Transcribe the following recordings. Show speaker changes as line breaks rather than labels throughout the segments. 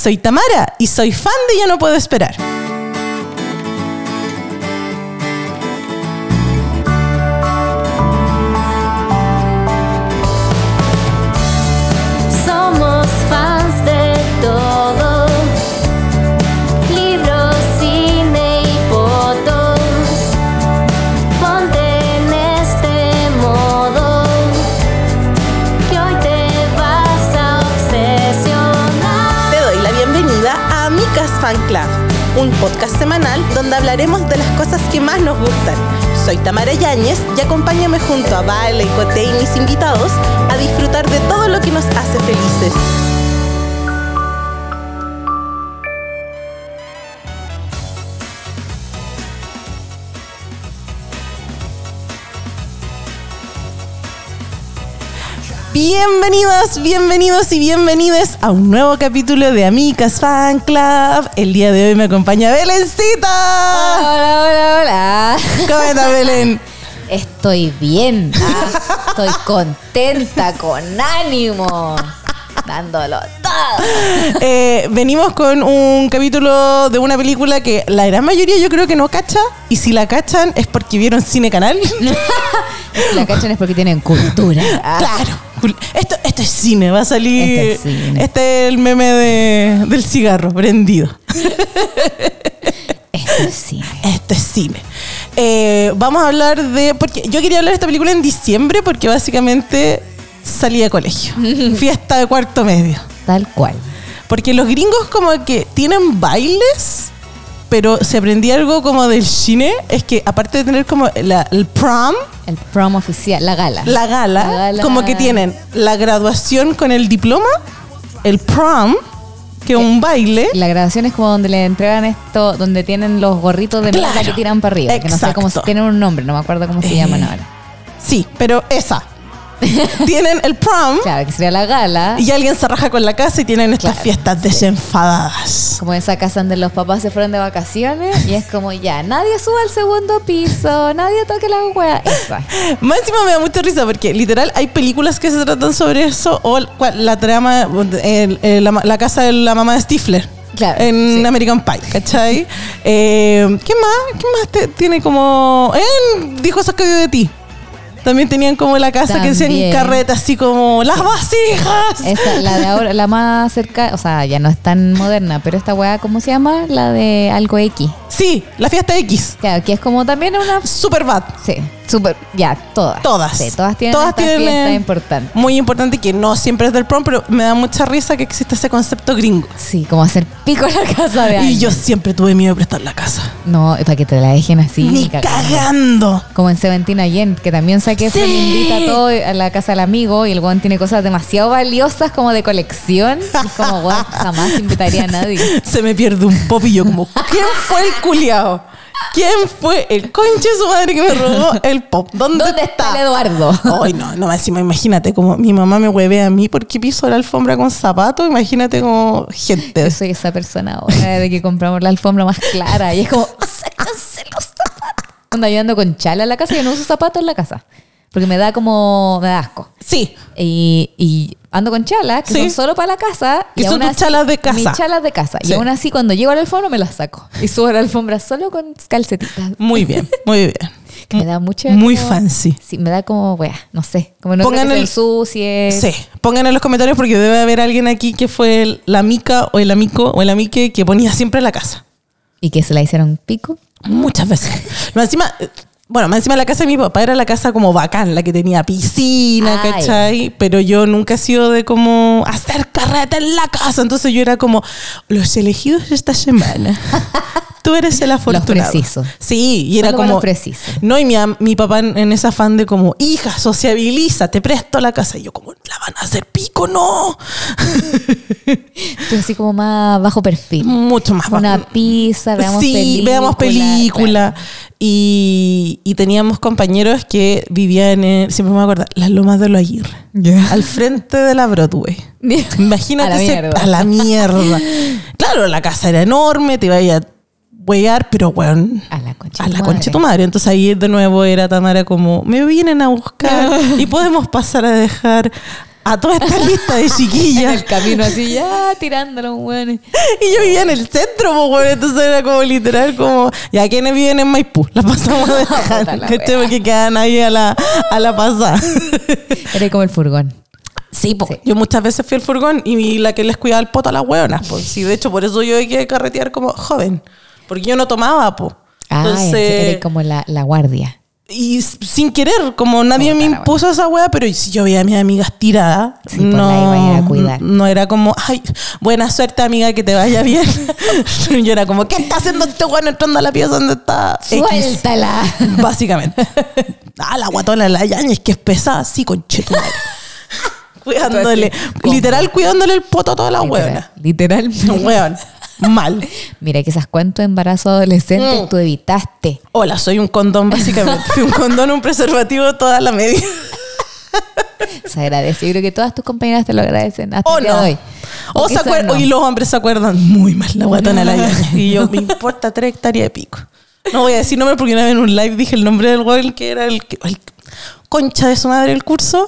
Soy Tamara y soy fan de Ya no puedo esperar. Un podcast semanal donde hablaremos de las cosas que más nos gustan. Soy Tamara Yáñez y acompáñame junto a Vale, Cote y mis invitados a disfrutar de todo lo que nos hace felices. Bienvenidos, bienvenidos y bienvenidas a un nuevo capítulo de Amicas Fan Club. El día de hoy me acompaña Belencita.
Hola, hola, hola.
¿Cómo estás, Belén?
Estoy bien. ah, Estoy contenta, con ánimo. Dándolo todo.
Eh, venimos con un capítulo de una película que la gran mayoría yo creo que no cacha. Y si la cachan es porque vieron Cine Canal.
La cachan es porque tienen cultura.
Claro. Esto, esto es cine, va a salir.
Este es cine.
Este es el meme de- del cigarro prendido.
Esto es cine.
Esto es cine. Eh, vamos a hablar de. Porque yo quería hablar de esta película en diciembre porque básicamente salí de colegio. Fiesta de cuarto medio.
Tal cual.
Porque los gringos como que tienen bailes, pero se aprendí algo como del cine, es que aparte de tener como la- el prom,
El prom oficial, la gala.
la gala,
La gala.
como que tienen la graduación con el diploma, el prom, que es un baile.
La grabación es como donde le entregan esto, donde tienen los gorritos de
Claro.
que tiran para arriba. Que no sé cómo
Exacto.
tienen un nombre, no me acuerdo cómo se
Eh,
llaman ahora.
Sí, pero esa. tienen el prom
Claro, que sería la gala.
y alguien se raja con la casa y tienen estas
Claro,
fiestas desenfadadas.
Como esa casa donde los papás se fueron de vacaciones y es como ya, nadie suba al segundo piso, nadie toque la hueá. Esa.
Más encima me da mucha risa porque literal hay películas que se tratan sobre eso o la trama, el- el- la, la casa de la mamá de Stifler.
Claro,
En
sí.
American Pie, ¿cachai? Eh, ¿Qué más? ¿Qué más te- tiene como... Eh, dijo eso que vio de ti. También tenían como la casa que hacían
También.
carreta así como las vasijas.
Esa, la de ahora, la más cerca, o sea, ya no es tan moderna, pero esta weá, ¿cómo se llama? La de algo X.
Sí, la fiesta X.
Claro, que es como también una.
Super bad.
Sí, súper. Ya, todas.
Todas.
Sí, todas tienen
Todas
esta
tienen,
fiesta importante.
Muy importante que no siempre es del prom, pero me da mucha risa que exista ese concepto gringo.
Sí, como hacer pico en la casa de
Y
alguien.
yo siempre tuve miedo de prestar la casa.
No, para que te la dejen así.
Ni
cagando.
cagando.
Como en Seventeen Again, que también saqué
Sí.
invita a todo a la casa del amigo y el weón tiene cosas demasiado valiosas como de colección. Y es como, weón, jamás invitaría a nadie.
Se me pierde un pop y yo como, ¿quién fue el culiao? ¿Quién fue el conche de su madre que me robó el pop? ¿Dónde,
¿Dónde está el Eduardo?
Ay, no, no, encima imagínate como mi mamá me hueve a mí porque piso la alfombra con zapatos, imagínate como gente.
Yo soy esa persona ahora de que compramos la alfombra más clara y es como, sáquense los zapatos. Ando con chala en la casa, yo no uso zapatos en la casa. Porque me da como, me da asco.
Sí,
Y, y ando con chalas que
Sí.
son solo para la casa.
Que
y
son
aún
tus
así-
chalas de casa.
Mis chalas de casa.
Sí.
Y aún así, cuando llego a la alfombra, me las saco. Y subo a la alfombra solo con calcetitas.
muy bien, muy bien.
Que me da mucho.
Muy
como-
fancy.
Sí, me da como, wea, no sé. Como no
Pongan
creo que
el-
se ensucie.
Sí, pongan en los comentarios porque debe haber alguien aquí que fue el- la mica o el amico o el amique que ponía siempre la casa.
Y que se la hicieron pico.
Muchas veces. Más encima, eh, bueno, más encima la casa de mi papá era la casa como bacán, la que tenía piscina,
Ay.
¿cachai? Pero yo nunca he sido de como hacer carreta en la casa. Entonces yo era como los elegidos esta semana. Tú eres el afortunado.
precisos.
Sí, y era
Solo
como.
los precisos.
No, y mi, mi papá en, en ese afán de como, hija, sociabiliza, te presto la casa. Y yo, como, la van a hacer pico, no.
Tú así como más bajo perfil.
Mucho más
Una
bajo.
pizza, veamos
sí,
película.
veamos película. Y, y teníamos compañeros que vivían en, siempre me acuerdo, las lomas de los Aguirre. Al frente de la Broadway. Imagínate
A la
ese- a la mierda. claro, la casa era enorme, te iba a huear, pero weón.
A la concha
A
de
la
tu
concha de tu
madre.
Entonces ahí de nuevo era Tamara como, me vienen a buscar y podemos pasar a dejar a toda esta lista de
En
chiquillas.
el camino así, ya tirándolo, weón.
Y yo vivía en el centro, po, weón. Entonces era como literal, como, ya quienes viven en Maipú, la pasamos a dejar. Porque quedan ahí a la, a la pasada.
Era como el furgón.
Sí.
Sí.
yo muchas veces fui al furgón y la que les cuidaba el poto a las hueonas. Pues. Sí, de hecho, por eso yo llegué a carretear como joven. Porque yo no tomaba, po.
Ah,
Entonces,
era como la, la guardia.
y sin querer, como nadie me impuso esa hueá, pero si yo veía a mis amigas tiradas,
Sí, pues,
no,
a cuidar.
no era como, ay, buena suerte amiga, que te vaya bien. yo era como, ¿qué está haciendo este weón entrando a la pieza donde está X?
¡Suéltala!
Básicamente. ah, la guatona la Yañez, que es pesada, sí, conchetumare. cuidándole, literal cuidándole el poto a toda la
Literal-
hueona.
Literalmente.
Weón, mal.
Mira, quizás cuántos embarazos adolescentes
Mm.
tú evitaste.
Hola, soy un condón, básicamente. Fui un condón, un preservativo toda la media.
Se agradece. Yo creo que todas tus compañeras te lo agradecen hasta
O
el día
no.
de hoy.
O, se
quizás
acuer-
no.
y los hombres se acuerdan muy mal la guatona de la Yañez. Y yo, me importa tres hectáreas de pico. No voy a decir nombre porque una vez en un live dije el nombre del weón que era el, el concha de su madre el curso.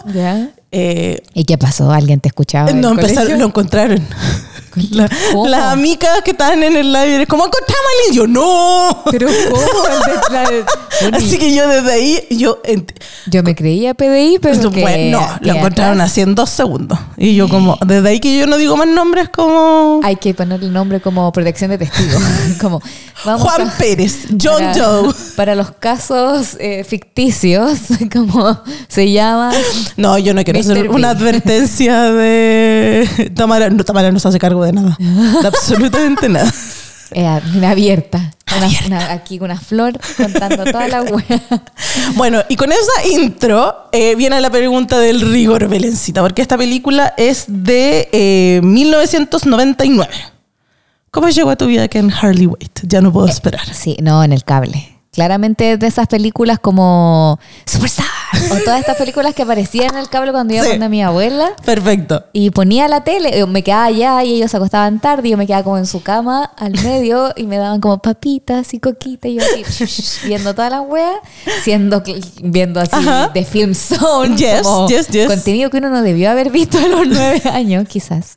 Eh,
¿Y qué pasó? ¿Alguien te escuchaba? en
no empezaron,
colegio?
lo encontraron. La- las amigas que estaban en el live, eres como encontramos a alguien?" Y yo, no.
Pero ¿cómo? El de- la- Bueno,
Así que yo desde ahí, yo,
Yo me creía PDI, pero que...
bueno, no, lo encontraron
atrás
así en dos segundos. Y yo como, desde ahí que yo no digo más nombres como
Hay que ponerle nombre como protección de testigo. como, vamos
Juan
a-
Pérez, John
para,
Joe.
Para los casos eh, ficticios, como se llama...
No, yo no quiero
Mr.
hacer una advertencia de Tamara. No, Tamara no se hace cargo de nada. De absolutamente nada.
eh, una abierta. Una- una- aquí con una flor contando toda la wea.
Bueno, y con esa intro eh, viene la pregunta del rigor, Belencita, porque esta película es de eh, 1999. ¿Cómo llegó a tu vida Ken Harley Wait? Ya no puedo esperar.
Sí, no, en el cable. Claramente de esas películas como Superstar o todas estas películas que aparecían en el cable cuando iba
Sí.
con mi abuela.
Perfecto.
Y ponía la tele, eh, me quedaba allá y ellos se acostaban tarde y yo me quedaba como en su cama al medio y me daban como papitas y coquita y yo así viendo toda la wea, siendo viendo así
Ajá.
de Film Zone,
Yes,
como
yes, yes.
contenido que uno no debió haber visto a los nueve años, quizás.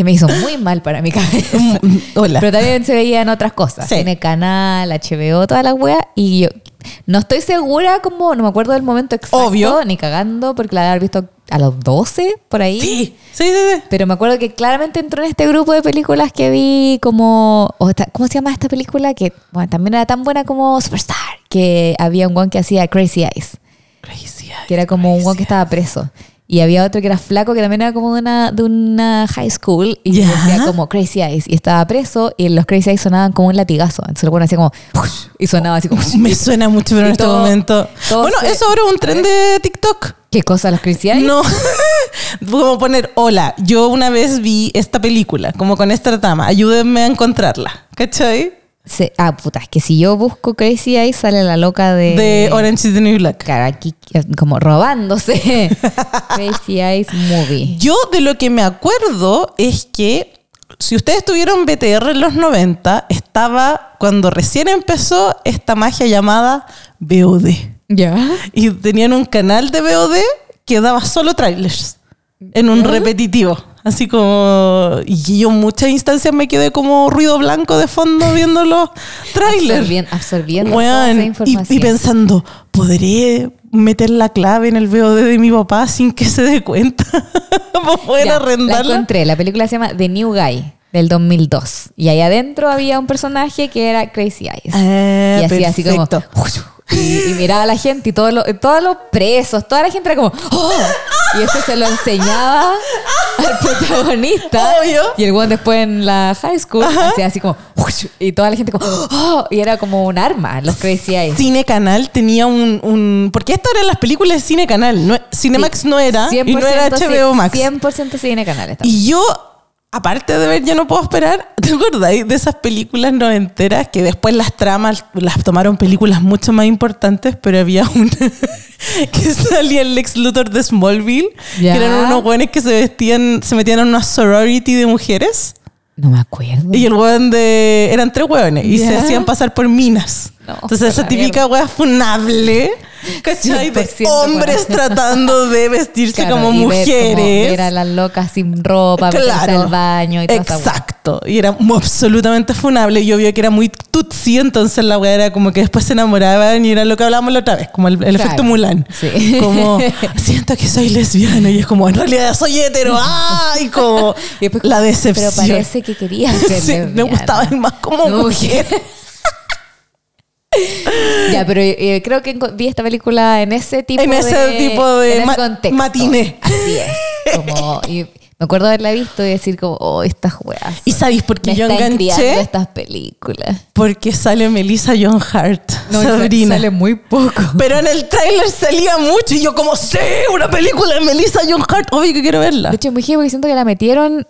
Que me hizo muy mal para mi cabeza.
Mm, Hola.
Pero también se veían otras cosas.
Sí.
Tiene canal, HBO, toda la wea. Y yo no estoy segura como, no me acuerdo del momento exacto,
Obvio.
ni cagando, porque la había visto a los 12, por ahí.
Sí, sí, sí. sí.
Pero me acuerdo que claramente entró en este grupo de películas que vi como... o esta- ¿Cómo se llama esta película? Que bueno, también era tan buena como Superstar. Que había un one que hacía Crazy Eyes.
Crazy
Que era como un one que estaba preso. Y había otro que era flaco, que también era como de una, de una high school. Y
Ya.
decía como Crazy Eyes. Y estaba preso y los Crazy Eyes sonaban como un latigazo. Entonces lo ponen así como... Y sonaba así como...
Me suena mucho, pero en este momento. Bueno,
se-
eso ahora es un tren de TikTok.
¿Qué cosa los Crazy Eyes?
No. Como poner, hola, yo una vez vi esta película, como con esta trama, ayúdenme a encontrarla. ¿Cachai?
Se- ah, puta, es que si yo busco Crazy Eyes sale la loca de...
De Orange is the New Black.
Claro, aquí como robándose Crazy Eyes Movie.
Yo de lo que me acuerdo es que si ustedes tuvieron BTR en los 90, estaba cuando recién empezó esta magia llamada VOD.
¿Ya?
Y tenían un canal de VOD que daba solo trailers en un repetitivo. Así como. Y yo en muchas instancias me quedé como ruido blanco de fondo viendo los trailers.
Absorbien- absorbiendo toda esa información.
y pensando, ¿podré meter la clave en el VOD de mi papá sin que se dé cuenta? ¿Para poder
Ya, La encontré. La película se llama The New Guy del 2002. Y ahí adentro había un personaje que era Crazy Eyes.
Ah,
y hacía así como... Y, y miraba a la gente y todos los, todos los presos, toda la gente era como... "Oh". Y eso se lo enseñaba al protagonista.
Obvio.
Y el one después en la high school hacía así como... Y toda la gente como... "Oh". Y era como un arma, los Crazy Eyes.
Cine Canal tenía un, un- Porque estas eran las películas de Cine Canal. No, Cinemax
Sí.
no era. Y no era
100%
HBO Max.
100% cine canal. esta.
Y yo, aparte de ver Ya no puedo esperar, ¿te acordáis de esas películas noventeras que después las tramas las tomaron películas mucho más importantes, pero había una que salía el Lex Luthor de Smallville, que eran unos buenos que se vestían, se metían en una sorority de mujeres.
No me acuerdo.
Y el weón de. Eran tres hueones y se hacían pasar por minas.
No,
Entonces esa típica wea funable, ¿cachai? De
100%
hombres tratando de vestirse
Claro,
como
y
mujeres.
Ver a las locas sin ropa, meterse al baño y wea.
Exacto. Y era absolutamente funable. Yo vi que era muy tutsi, entonces la wea era como que después se enamoraban y era lo que hablábamos la otra vez, como el, el
Claro.
efecto Mulan.
Sí.
Como, siento que soy lesbiana y es como, en realidad soy hetero. ¡Ay! Como
Y después
la decepción.
Pero parece que quería ser
Sí, me
lesbiana.
gustaba más como
No,
mujer.
Ya, pero eh, creo que vi esta película en ese tipo
En
de...
ese tipo de
en ese
ma-
contexto.
matiné.
Así es. Como, y me acuerdo haberla visto y decir como, oh, estas weas.
¿Y sabéis por qué
me
yo enganché?
estas películas.
Porque sale Melissa John Hart,
No,
Sabrina.
sale muy poco.
Pero en el tráiler salía mucho y yo como, sí, una película de Melissa John Hart, obvio que quiero verla.
De hecho, muy porque siento que la metieron...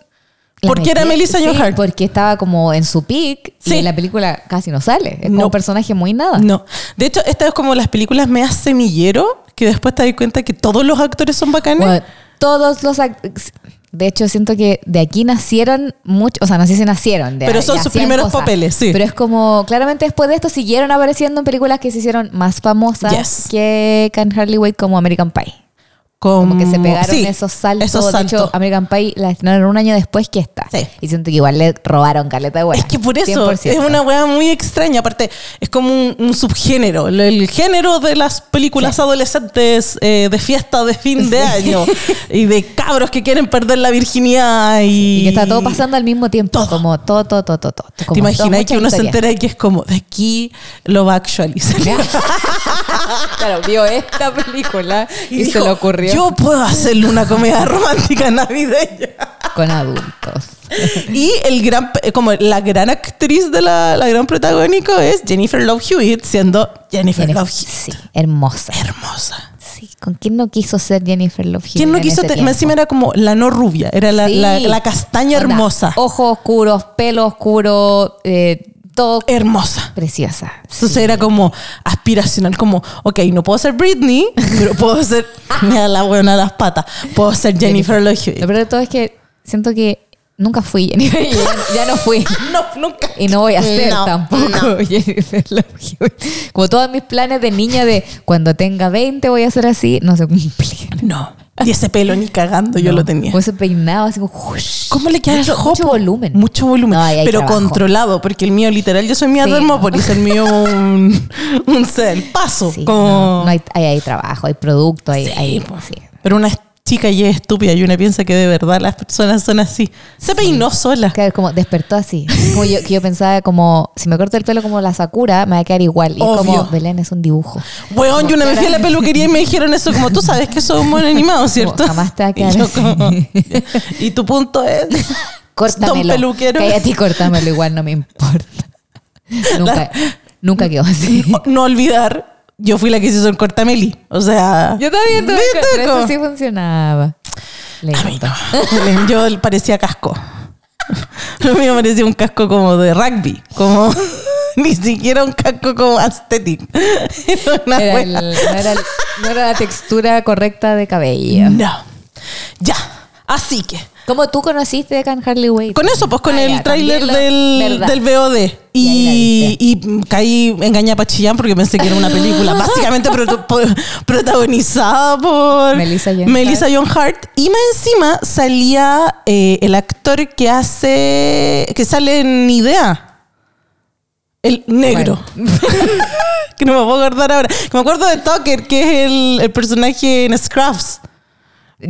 la
¿Por qué era Melissa
sí, porque estaba como en su peak
Sí.
y en la película casi no sale. Es como
No.
un personaje muy nada.
No. De hecho, esta es como las películas meas semillero, que después te das cuenta que todos los actores son bacanes.
Bueno, todos los act- de hecho siento que de aquí nacieron muchos, o sea, no sé si nacieron, de-
Pero son sus primeros papeles, sí.
Pero es como claramente después de esto siguieron apareciendo en películas que se hicieron más famosas
Yes.
que Can Hardly Wait como American Pie. Como que se pegaron
sí,
esos saltos.
esos
De
saltos.
hecho, American Pie la estrenaron un año después que esta.
Sí.
Y siento que igual le robaron caleta de
Es que por eso
100%.
es una weá muy extraña. Aparte, es como un, un subgénero. El, el género de las películas adolescentes eh, de fiesta de fin de año y de cabros que quieren perder la virginidad y,
Y que está todo pasando al mismo tiempo.
Todo.
Como todo, todo, todo, todo. todo. Como
¿Te imaginas que uno se entera y que es como de aquí lo va a actualizar?
claro, vio esta película y, se
dijo,
le ocurrió
Yo puedo hacerle una comedia romántica navideña.
con adultos.
Y el gran, como la gran actriz de la, la gran protagónico es Jennifer Love Hewitt, siendo Jennifer
Jennifer-
Love Hewitt.
sí, hermosa.
Hermosa.
Sí, ¿con quién no quiso ser Jennifer Love Hewitt
¿Quién no quiso?
tiempo?
encima era como la no rubia, era la,
Sí.
la- la castaña
Onda,
hermosa.
Ojos oscuros, pelo oscuro, eh, todo
Hermosa.
preciosa.
Entonces era como aspiracional, como, ok, no puedo ser Britney, pero puedo ser, me da la buena las patas, puedo ser Jennifer Love
Lo
Hewitt.
peor de todo es que siento que nunca fui Jennifer. ya, ya no fui.
No, nunca.
Y no voy a ser
No,
tampoco
no.
Jennifer Love Hewitt. Como todos mis planes de niña de cuando tenga 20 voy a ser así, no se cumplieron.
No. Y ese pelo ni cagando yo
No.
lo tenía.
Como ese peinado así como...
¿Cómo le queda
mucho,
el jopo?
mucho volumen.
Mucho volumen.
No,
pero
trabajo.
controlado, porque el mío literal, yo soy mía
Sí,
Termópolis, el mío un, un el paso.
Sí,
como...
no, no hay, hay, hay trabajo, hay producto, hay...
Sí,
hay- sí.
Pero una chica y es estúpida y una piensa que de verdad las personas son así. Se peinó sola.
Claro, como despertó así. Como yo, que yo pensaba como, si me corto el pelo como la Sakura, me va a quedar igual. Y es como,
Obvio.
Belén es un dibujo.
Weón, yo una vez fui a la peluquería y me dijeron eso, como tú sabes que soy un mono animado, ¿cierto?
jamás te va a
Y
quedar
yo
así.
como, y tu punto es,
Córtamelo.
don peluquero.
Cállate y córtamelo, igual no me importa. Nunca, nunca quedó así.
no olvidar, yo fui la que se hizo el cortameli. O sea,
Yo también tuve eso sí funcionaba.
A mí no. Yo parecía casco. Lo mío parecía un casco como de rugby, como ni siquiera un casco como aesthetic. Era
Era el- no, era no era la textura correcta de cabello.
No. Ya. Así que,
¿Cómo tú conociste a Can Harley Wade?
con eso, pues con
Ah,
el
ya,
tráiler del, del VOD.
Y
Y, y caí engañada para Chillán porque pensé que era una película básicamente protagonizada por
Melissa Joan
Melissa Joan Hart. Y más encima salía eh, el actor que hace. que sale en Idea. El negro. que no me puedo acordar ahora. Que me acuerdo de Tucker, que es el, el personaje en Scruffs.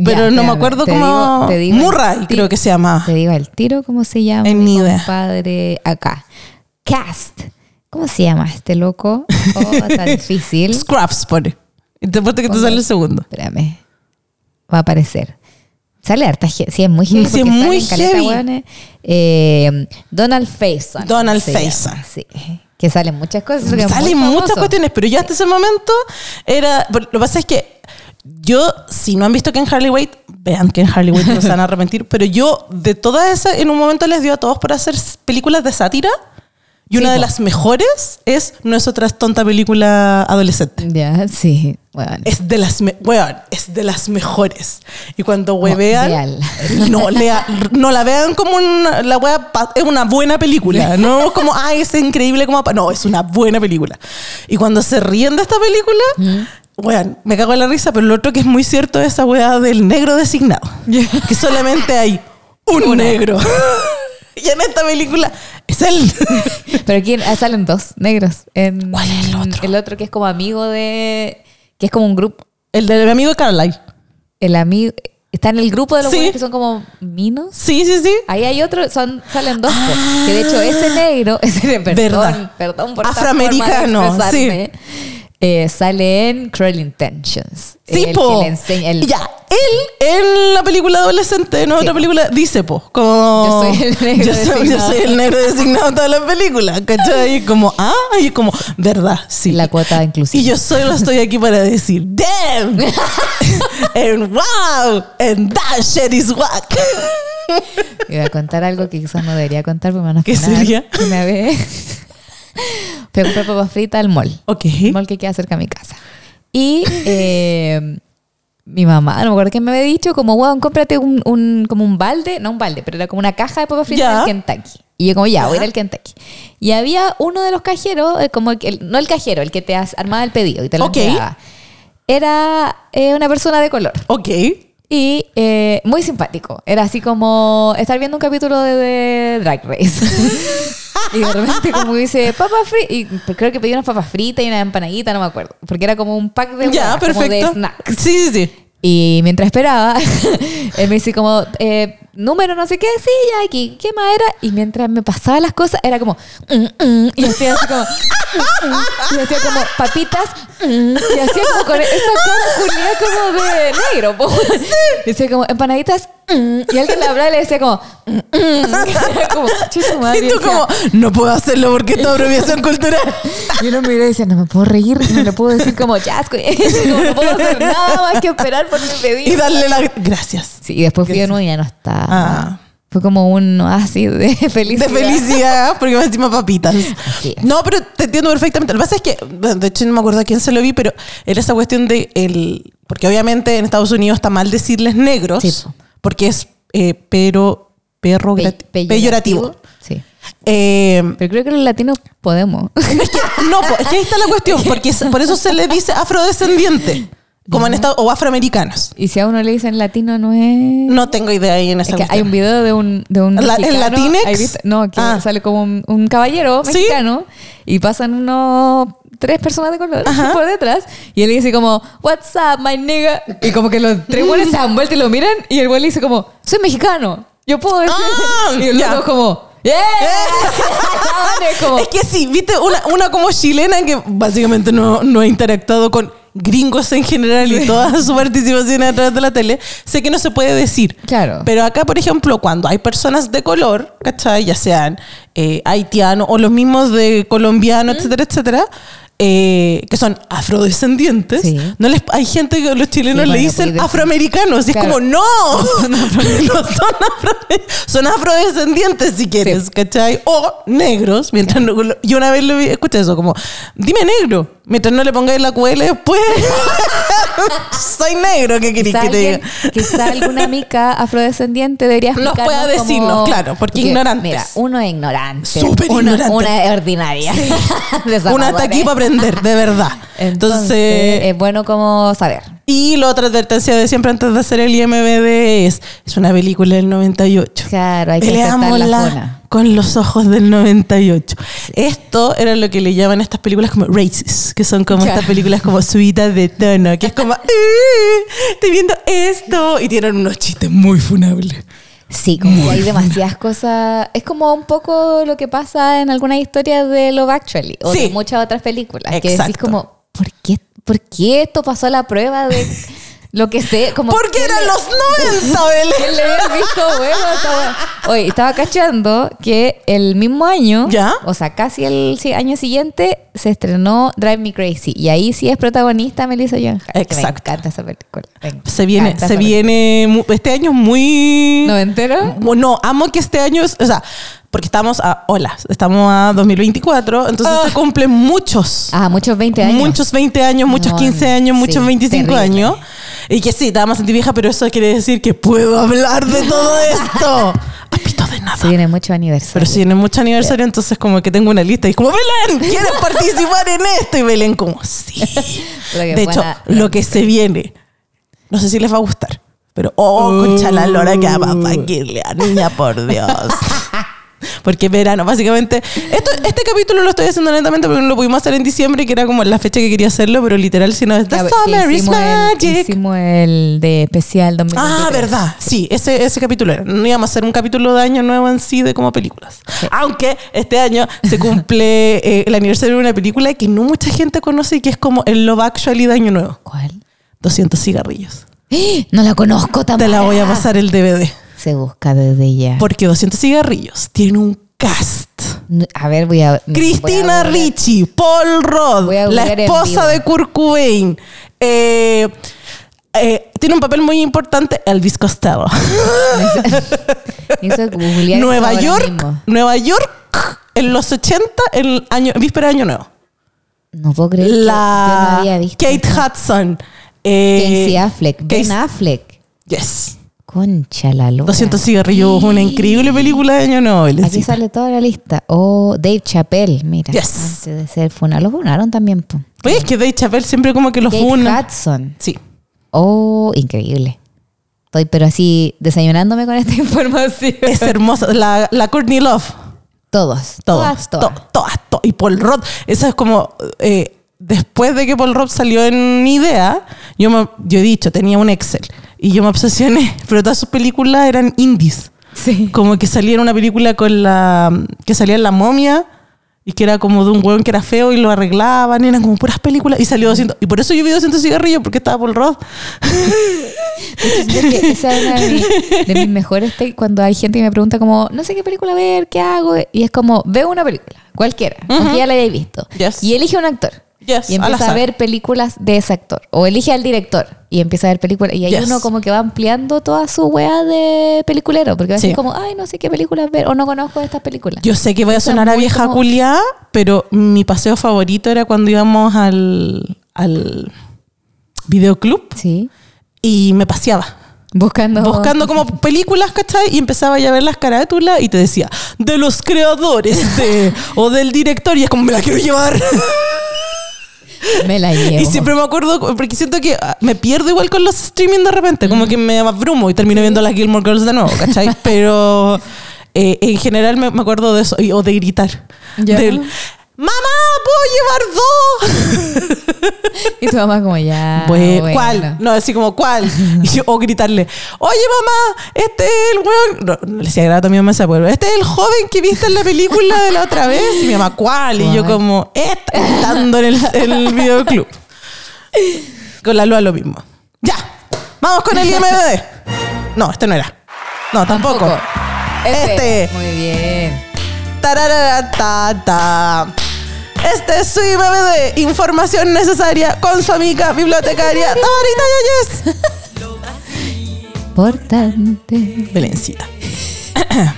Pero
Ya,
no me acuerdo
te
cómo.
digo- te digo
Murray, creo que se llama.
Te digo el tiro, ¿cómo se llama?
En
mi compadre acá. Cast. ¿Cómo se llama este loco? Oh, está difícil.
Scruffs, pone. Y te apuesto que te sale el segundo.
Espérame. Va a aparecer. Sale harta gente. Sí, es muy heavy.
Sí, es muy
caleta,
heavy.
Eh, Donald Faison.
Donald Faison.
Sí. Que salen muchas cosas.
Salen muchas cuestiones, pero yo hasta ese momento era. Lo que pasa es que yo, si no han visto Ken Harley Wade, vean Ken Harley Wade, no se van a arrepentir. Pero yo, de todas esas, en un momento les dio a todos por hacer películas de sátira. Y
Sí,
una de
po.
las mejores es No es otra tonta película adolescente.
Ya, sí. Bueno,
Es de las, me- weón, es de las mejores. Y cuando huevean,
véanla.
no, lea- no la vean como una, la wea es una buena película. No como, ay, es increíble como, pa-". no, es una buena película. Y cuando se ríen de esta película, weón, me cago en la risa, pero lo otro que es muy cierto es esa wea del negro designado. Que solamente hay un negro. y en esta película es él.
Pero aquí ah, salen dos negros. En,
¿Cuál es el otro?
El otro que es como amigo de. que es como un grupo.
el de mi amigo Carlyle.
El amigo. Está en el grupo de los
Sí.
que son como minos.
Sí, sí, sí.
Ahí hay otro, son, salen dos. Que de hecho ese negro, ese, perdón,
Verdad.
perdón por
Afroamericano,
de expresarme, eh, sale en Cruel Intentions.
Sí,
el
po.
que le enseña el,
Ya, él en la película adolescente, en otra
Sí.
película, dice, po, como...
Yo soy el negro
yo soy, yo soy el negro designado en toda la película, ¿cachai? Y como, ah, y es como, verdad, sí.
la cuota inclusiva.
y yo solo estoy aquí para decir, damn, and wow, and that shit is whack.
Voy a contar algo que quizás no debería contar porque me van a
¿Qué sería?
Una vez fui a comprar papas fritas al mall.
ok.
El mall que queda cerca de mi casa. Y eh, mi mamá, no me acuerdo quién me había dicho, como, weón, cómprate un, un- como un balde, no un balde, pero era como una caja de papas fritas del Kentucky. Y yo como, ya, voy a ir al Kentucky. Y había uno de los cajeros, eh, como el, no el cajero, el que te armaba el pedido y te lo
Ok.
entregaba. Era eh, una persona de color.
Ok.
Y eh, muy simpático. Era así como estar viendo un capítulo de, de Drag Race. y de repente como dice, papas fritas. Y creo que pedí unas papas fritas y una empanadita, no me acuerdo. Porque era como un pack de,
Ya,
huevas, como de snacks.
Sí, sí, sí.
Y mientras esperaba, él me dice como, eh, número no sé qué, sí, ya aquí, ¿qué más era? Y mientras me pasaba las cosas, era como, mm, mm, y hacía así como, mm, mm, y hacía como papitas, mm, y hacía como con esa cara culia como de negro. Y decía como empanaditas, mm, y alguien le hablaba y le decía como, mm, mm. Era como, "Chuta madre",
Y tú
decía,
como, no puedo hacerlo porque es apropiación cultural.
y uno me miró y decía, no me puedo reír, no le puedo decir como chasco. Como, no puedo hacer nada más que esperar por mi pedido.
Y darle las gracias.
Sí, y después fui de nuevo y ya no estaba.
Ah.
Fue como un así de felicidad.
De felicidad, porque me encima papitas. No, pero te entiendo perfectamente. Lo que pasa es que, de hecho no me acuerdo a quién se lo vi, pero era esa cuestión de el. Porque obviamente en Estados Unidos está mal decirles negros,
Sí.
Porque es eh, pero perro
Pe-
peyorativo.
Sí.
Eh,
Pero creo que los latinos podemos.
es que, no, po, es que ahí está la cuestión, porque es- por eso se le dice afrodescendiente, como en Estados o afroamericanos.
y si a uno le dicen latino, no es.
No tengo idea ahí en esa
Es que hay un video de un, de un
La- ¿en Latinex?
No, que
Ah.
sale como un, un caballero
¿Sí?
mexicano y pasan unos tres personas de color por detrás y él le dice como What's up, my nigga? Y como que los tres güeyes se dan vuelta y lo miran y el güey le dice como Soy mexicano, yo puedo decir
Ah,
y el
ya.
otro como Yeah. Es como,
Es que sí, viste, una, una como chilena que básicamente no, no ha interactuado con gringos en general y toda su participación a través de la tele, sé que no se puede decir.
Claro.
Pero acá, por ejemplo, cuando hay personas de color, ¿cachai? Ya sean eh, haitianos o los mismos de colombiano, etcétera, etcétera, eh, que son afrodescendientes,
Sí.
no les, hay gente que los chilenos
Sí,
le dicen afroamericanos. Y es
Claro.
como, no, no son, afro- son afrodescendientes si quieres,
Sí.
¿cachai? O negros, mientras no, yo una vez escuché eso, como, dime negro, mientras no le pongáis la QL después, soy negro, ¿qué querés que te diga?
quizá alguna mica afrodescendiente debería
Nos
explicarnos
pueda decirnos,
cómo-
claro, porque ignorantes.
Mira, uno es ignorante.
Súper ignorante.
Una es ordinaria.
Una está aquí para aprender, de verdad.
Entonces,
Entonces,
es bueno como saber.
Y la otra advertencia de siempre antes de hacer el IMBD es, es una película del 98.
Claro, hay que aceptar la zona.
con los ojos del 98. Esto era lo que le llaman estas películas como races, que son como
Ya.
estas películas como subidas de tono, que es como, "Uh, estoy viendo esto, y tienen unos chistes muy funables.
Sí, como que hay demasiadas cosas. Es como un poco lo que pasa en algunas historias de Love Actually o
Sí.
de muchas otras películas. Que decís
Exacto.
como, ¿por qué, ¿por qué esto pasó a la prueba de lo que sé? Como,
Porque
¿quién
eran
le-
los 90, Belén.
¿Quién le había visto bueno? esta wea? Oye, estaba cachando que el mismo año,
¿Ya?
o sea, casi el año siguiente, se estrenó Drive Me Crazy. Y ahí sí es protagonista Melissa Joan Hart.
Exacto.
Me encanta esa película.
Se viene, se viene, este año es muy...
¿Noventero?
No, amo que este año, es- o sea, porque estamos a, hola, estamos a 2024, entonces se cumplen muchos,
Ah, muchos 20 años.
muchos 20 años, muchos
No,
15 años, muchos
sí,
25
terrible.
años. Y que sí, te vamos a sentir vieja, pero eso quiere decir que puedo hablar de todo esto. A pito de nada.
Se viene mucho aniversario.
Pero si tiene mucho aniversario, entonces como que tengo una lista y como, Belén, ¿quieres participar en esto? Y Belén como, sí. De hecho,
pueda-
lo que se viene, no sé si les va a gustar, pero, oh, concha la lora que va a la niña, por Dios. Porque es verano, básicamente. Esto, este capítulo lo estoy haciendo lentamente porque no lo pudimos hacer en diciembre, que era como la fecha que quería hacerlo, pero literal, si no es The Summer is
hicimos el-
Magic.
hicimos el de especial 2023.
Ah, verdad. Sí, ese, ese capítulo era. No íbamos a hacer un capítulo de año nuevo en sí de como películas. Aunque este año se cumple eh, el aniversario de una película que no mucha gente conoce y que es como el Love Actually de año nuevo.
¿Cuál?
200 cigarrillos.
No la conozco tampoco.
Te la voy a pasar el DVD.
Se busca desde ya.
Porque 200 cigarrillos tiene un cast.
No, A ver, voy a. voy
Cristina
a.
Ricci, Paul
a
la esposa de Kurt Cobain. Eh, eh, tiene un papel muy importante Elvis Costello. Nueva York. Nueva York en los 80, en el año, víspera de año nuevo.
No puedo creer que yo no
La
había visto.
Kate
eso.
Hudson. eh,
Casey Affleck. Ben
Casey-
Affleck.
Yes.
Concha la luna.
200 cigarrillos, una increíble película de año nuevo.
Aquí sale toda la lista. Oh, Dave Chappelle, mira.
Yes.
Antes de ser funa. Lo funaron también.
Oye, es que Dave Chappelle siempre como que lo
Kate
funa.
Hudson.
Sí.
Oh, increíble. Estoy pero así desayunándome con esta información.
Es hermosa. La, la Courtney Love.
Todos.
Todas,
Todas, todas.
to- todas, to- Y Paul Rudd, eso es como, eh, después de que Paul Rudd salió en Idea, yo, me, yo he dicho, tenía un Excel y yo me obsesioné, pero todas sus películas eran indies.
Sí.
Como que salía en una película con la, que salía en La Momia y que era como de un hueón que era feo y lo arreglaban, eran como puras películas y salió 200, y por eso yo vi 200 cigarrillos porque estaba Paul
que esa es una de, mis- de mis mejores cuando hay gente que me pregunta como, no sé qué película ver, qué hago. Y es como, veo una película, cualquiera, aunque ya la hayáis visto.
Yes.
Y elige un actor.
Yes,
y empieza a ver películas de ese actor. O elige al director y empieza a ver películas. Y ahí
Yes.
uno como que va ampliando toda su weá de peliculero. Porque va a
Sí.
decir como, ay, no sé qué películas ver. O no conozco estas películas.
Yo sé que voy a
Eso
sonar a vieja
como-
culiada, pero mi paseo favorito era cuando íbamos al, al videoclub
Sí.
y me paseaba.
Buscando.
Buscando como películas, ¿cachai? Y empezaba ya a ver las carátulas y te decía, de los creadores de, o del director, y es como, me la quiero llevar.
Me la llevo.
Y siempre me acuerdo, porque siento que ah, me pierdo igual con los streaming de repente, como que me abrumo y termino viendo las Gilmore Girls de nuevo, ¿cachai? Pero eh, en general me, me acuerdo de eso, y- o de gritar. Del, ¡Mamá, puedo llevar dos!
Y tu mamá como ya. Bueno.
¿Cuál? No, así como, ¿cuál? Y yo- o gritarle, oye mamá, este es el weón. No, no le decía grato a mi mamá ese acuerdo. Este es el joven que viste en la película de la otra vez. Y mi mamá, ¿cuál? Y yo como, esta, estando en el, en el videoclub. Con la luz lo mismo. Ya, vamos con el IMDB. No, este no era. No, tampoco. Este.
Muy bien.
Tarararatata. Este es su IMDB, información necesaria con su amiga bibliotecaria Tamarita Yayes.
Importante.
Belencita.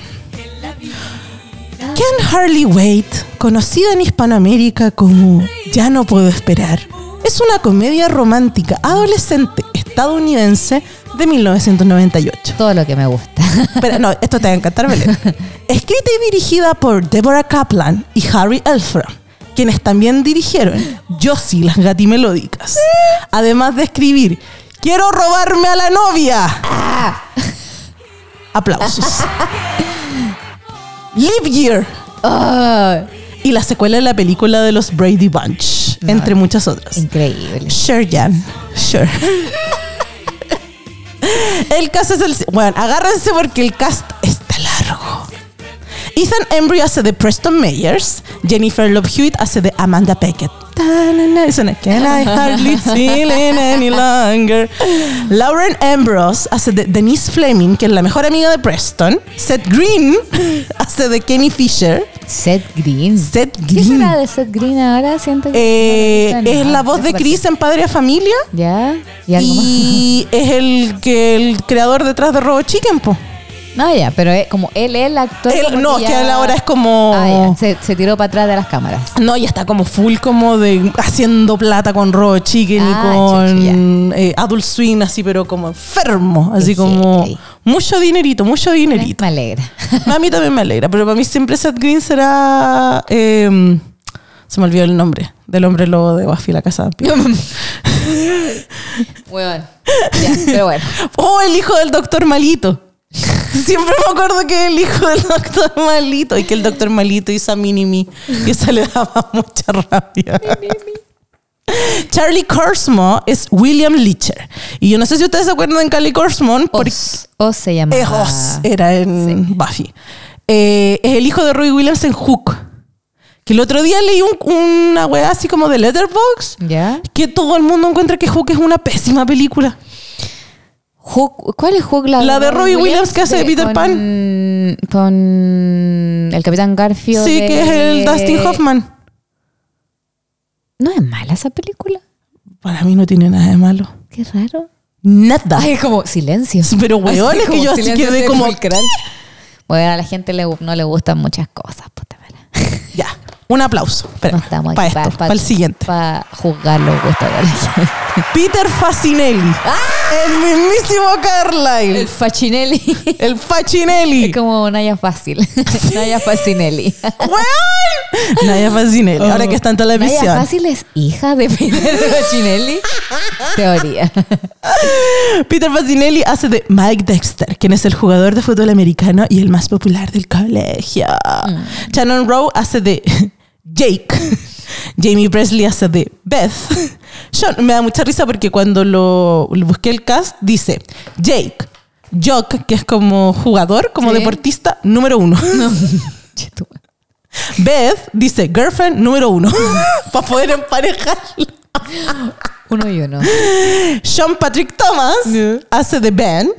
Ken Harley Wait, conocida en Hispanoamérica como Ya no puedo esperar, es una comedia romántica adolescente estadounidense de 1998.
Todo lo que me gusta.
Pero no, esto te va a encantar, Belén. Escrita y dirigida por Deborah Kaplan y Harry Elfram, quienes también dirigieron Josie, las gatimelódicas. Además de escribir Quiero robarme a la novia. Aplausos. Live Year
Ah,
y la secuela de la película de los Brady Bunch, entre muchas otras.
increíble.
Sure, Jan. Sure. El cast es el. Bueno, agárrense porque el cast está largo. Ethan Embry hace de Preston Meyers. Jennifer Love Hewitt hace de Amanda Beckett. Suena, Can I hardly feel it any longer? Lauren Ambrose hace de Denise Fleming, que es la mejor amiga de Preston. Seth Green hace de Kenny Fisher.
Seth Green.
Seth
¿Qué
Green
será de Seth Green ahora? Siento que.
eh,
no
es la voz de Chris en Padre a Familia.
¿Ya? ¿Y algo más?
Y es el que el creador detrás de Robo Chicken, po.
No, ya, pero es como él es el actor.
Él- no, que
ya-
él ahora es como-
Ah, se, se tiró para atrás de las cámaras.
No, ya está como full como de haciendo plata con Raw Chicken
Ah,
y con
chucha,
eh, Adult Swing, así, pero como enfermo. Así como mucho dinerito, mucho dinerito.
Me alegra.
A mí también me alegra, pero para mí siempre Seth Green será... eh, se me olvidó el nombre del hombre lobo de Buffy la casa.
Bueno, ya, pero bueno.
Oh, el hijo del doctor Malito. Siempre me acuerdo que el hijo del doctor Malito y que el doctor Malito hizo a Minimi y eso le daba mucha rabia. Charlie Corsmo es William Leacher. Y yo no sé si ustedes se acuerdan de Charlie Corsmo
Os, Os se llamaba.
eh, Oz era en Buffy. Eh, es el hijo de Roy Williams en Hook. Que el otro día leí un- una weá así como de Letterboxd
¿Ya?
que todo el mundo encuentra que Hook es una pésima película.
¿Cuál es Hook?
La de Robbie Williams que hace de Peter
con,
Pan.
Con el Capitán Garfield.
Sí, que es el Dustin Hoffman.
¿No es mala esa película?
Para mí no tiene nada de malo.
Qué raro.
Nada.
Ay, como silencio.
Pero, weón, es que yo así quedé como-.
Bueno, a la gente le, no le gustan muchas cosas. Puta mala.
Ya. Un aplauso.
No estamos
para esto, para el siguiente.
Para juzgar los gustos de la gente.
Peter Facinelli. El mismísimo Carlyle.
El Facinelli.
El Facinelli.
Es como Naya Fácil. Naya Facinelli.
¡Weón! Naya Facinelli. Ahora que está en
Naya
televisión.
Fácil es hija de Peter Facinelli. Teoría.
Peter Facinelli hace de Mike Dexter, quien es el jugador de fútbol americano y el más popular del colegio.
Mm.
Shannon Rowe hace de Jake. Jamie Presley hace de Beth. Yo, me da mucha risa porque cuando lo, lo busqué el cast dice Jake, Jock, que es como jugador, como
Sí.
deportista, número uno. Beth dice girlfriend número uno. Para poder emparejarlo.
Uno y uno.
Sean Patrick Thomas hace de Ben.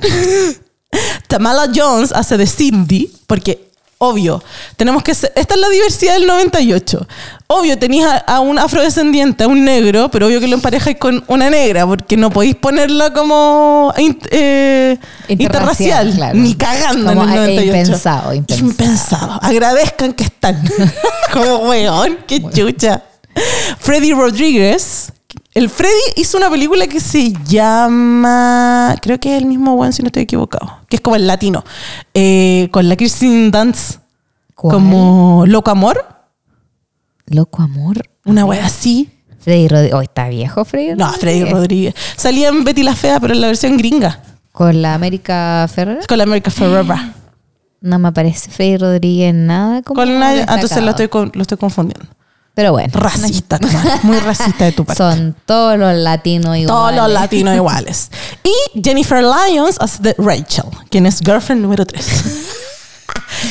Tamala Jones hace de Cindy, porque obvio, tenemos que ser, esta es la diversidad del 98. Obvio, tenéis a, a un afrodescendiente, a un negro, pero obvio que lo emparejáis con una negra, porque no podéis ponerla como eh,
Interracial,
interracial,
claro.
ni cagando
Como,
en el
eh,
98.
impensado, impensado.
Impensado. Agradezcan que están. como weón, qué chucha. Freddy Rodríguez. El Freddy hizo una película que se llama. Creo que es el mismo weón, si no estoy equivocado. Que es como el latino. Eh, con la Kirsten Dunst.
¿Cuál?
Como Loco Amor.
Loco amor.
Una wea así.
Freddy Rodríguez. Oh, está viejo Freddy
No, Freddy
Rodríguez.
Rodríguez. Salía en Betty la Fea, pero en la versión gringa.
Con la América Ferrera.
Con la America Forever.
No me aparece Freddy Rodríguez nada como
Con la, ah, entonces lo estoy, lo estoy confundiendo.
Pero bueno.
Racista, Tamara. Muy racista de tu parte.
Son todos los latinos iguales.
Todos los latinos iguales. Y Jennifer Lyons hace de Rachel, quien es girlfriend número 3.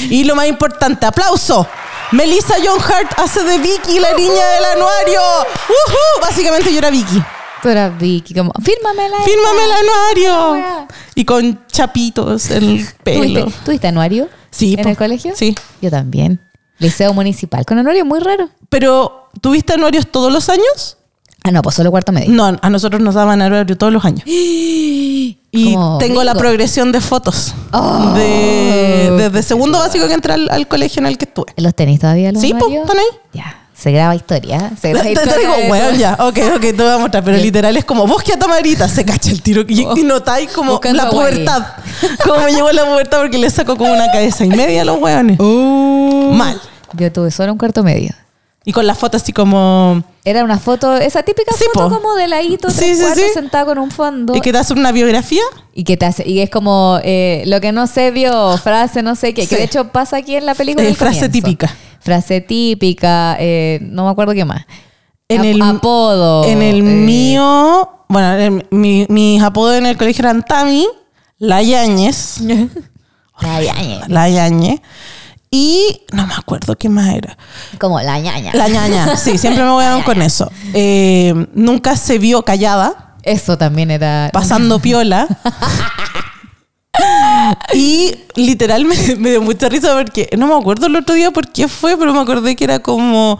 y lo más importante, aplauso. Melissa John Hart hace de Vicky, la niña del anuario. ¡Uhú! Básicamente yo era Vicky.
Tú eras Vicky, como.
Fírmame el anuario.
Wea.
Y con chapitos el pelo.
¿Tuviste, ¿Tuviste anuario?
Sí,
¿En
po.
el colegio?
Sí.
Yo también. Liceo municipal. Con anuario muy raro.
Pero, ¿tuviste anuarios todos los años?
Ah, no, pues solo cuarto medio.
No, a nosotros nos daban anuario todos los años. Y tengo la progresión de fotos.
Oh,
de, desde segundo básico que entré al, al colegio en el que estuve.
¿Los tenéis todavía los
Sí,
anuarios?
están ahí.
Ya. Se graba historia. Se graba
Te, te
historia.
digo, weón,
todo.
ya, ok, ok, te voy a mostrar, pero literal es como bosque a Tamarita, se cacha el tiro y, y notáis como
Buscando
la pubertad. Como me llegó la pubertad porque le saco como una cabeza y media a los weones. Mal.
Yo tuve solo un cuarto medio.
Y con la foto así como.
Era una foto, esa típica
Sí,
foto
po.
como de ladito,
Sí,
tres
sí,
cuartos, sentado con un fondo.
¿Y que te hace una biografía?
Y que te hace, y es como eh, lo que no se vio, frase no sé qué, que de hecho pasa aquí en la película.
Eh, frase
comienzo.
típica.
Frase típica, eh, no me acuerdo qué más.
En
Ap-
el,
apodo.
En el
eh,
mío. Bueno, en mi- mis apodos en el colegio eran Tami, La Yañez.
La ñaña.
La Yañez. Y no me acuerdo qué más era.
Como la ñaña.
La ñaña, sí, siempre me voy a dar con eso. Eh, nunca se vio callada,
Eso también era.
pasando piola. Y literalmente me dio mucha risa porque no me acuerdo el otro día por qué fue, pero me acordé que era como.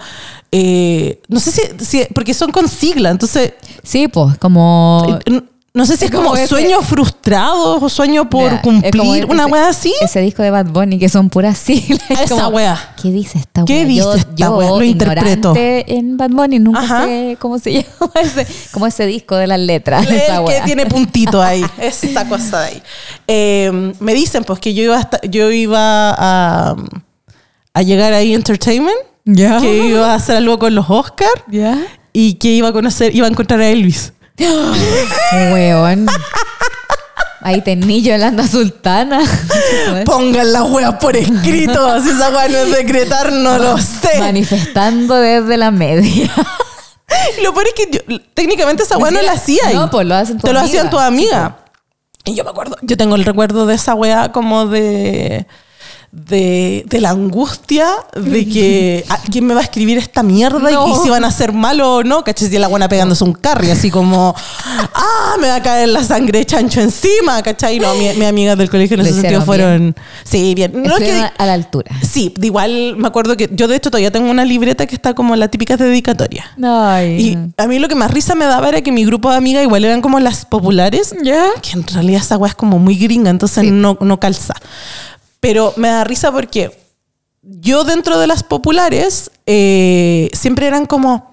eh, no sé si, si- porque son con sigla, entonces
Sí, pues, como.
eh, no sé si es,
Es como
como
ese-
sueño frustrado o sueño por
es
cumplir, una
ese-
wea así.
Ese disco de Bad Bunny que son puras siglas. Es
Esa
como,
wea.
¿Qué dice esta wea?
¿Qué dice esta
yo,
wea? Lo interpreto.
en Bad Bunny, nunca
Ajá.
sé cómo se llama ese, como ese disco de las letras.
El
esa
que tiene puntito ahí, esa cosa de ahí. Eh, me dicen pues que yo iba, hasta- yo iba a, a llegar ahí Entertainment,
Ya.
que iba a hacer algo con los Oscars
¿Ya?
y que iba a conocer, iba a encontrar a Elvis.
Weón. Ahí tenillo hablando a Sultana.
Pongan las weas por escrito, si esa wea no es decretar, no lo sé.
Manifestando desde la media.
Lo peor es que yo- técnicamente esa wea no la hacía.
No, pues lo hacen tu
Te lo hacían tu amiga. Y yo me acuerdo, yo tengo el recuerdo de esa wea como de. De, de la angustia de que ¿a quién me va a escribir esta mierda y-
No.
y, si van a ser malo o no, ¿cachai? Si la buena pegándose un carry, así como, ah, me va a caer la sangre de chancho encima, ¿cachai? No, mi, mi amigas del colegio en ese sentido fueron, sí, bien. No que-
a la altura.
sí, de igual me acuerdo que yo de hecho todavía tengo una libreta que está como la típica dedicatoria.
Ay.
Y a mí lo que más risa me daba era que mi grupo de amigas igual eran como las populares,
¿Ya?
que en realidad esa weá es como muy gringa, entonces
Sí.
no, no calza. Pero me da risa porque yo dentro de las populares eh, siempre eran como...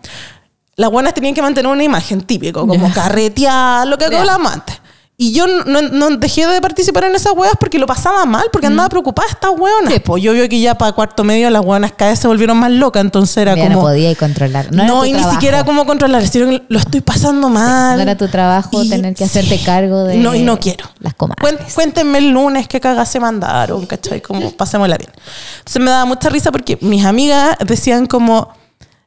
Las buenas tenían que mantener una imagen típico, como
Ya.
carretear, lo que
Ya.
hablamos antes. Y yo no, no dejé de participar en esas weas porque lo pasaba mal, porque andaba preocupada estas weonas.
Sí.
Pues yo veo que ya para cuarto medio las weonas cada vez se volvieron más locas, entonces era
Ya
como...
no podía controlar. No,
No,
era tu
y ni
trabajo.
siquiera cómo controlar, sino que lo estoy pasando mal.
No era tu trabajo
Y-
tener que hacerte
sí.
cargo de
No, y no quiero.
las comadres.
Cuéntenme el lunes qué cagas se mandaron, ¿cachai? Como pasémosla bien. Entonces me daba mucha risa porque mis amigas decían como,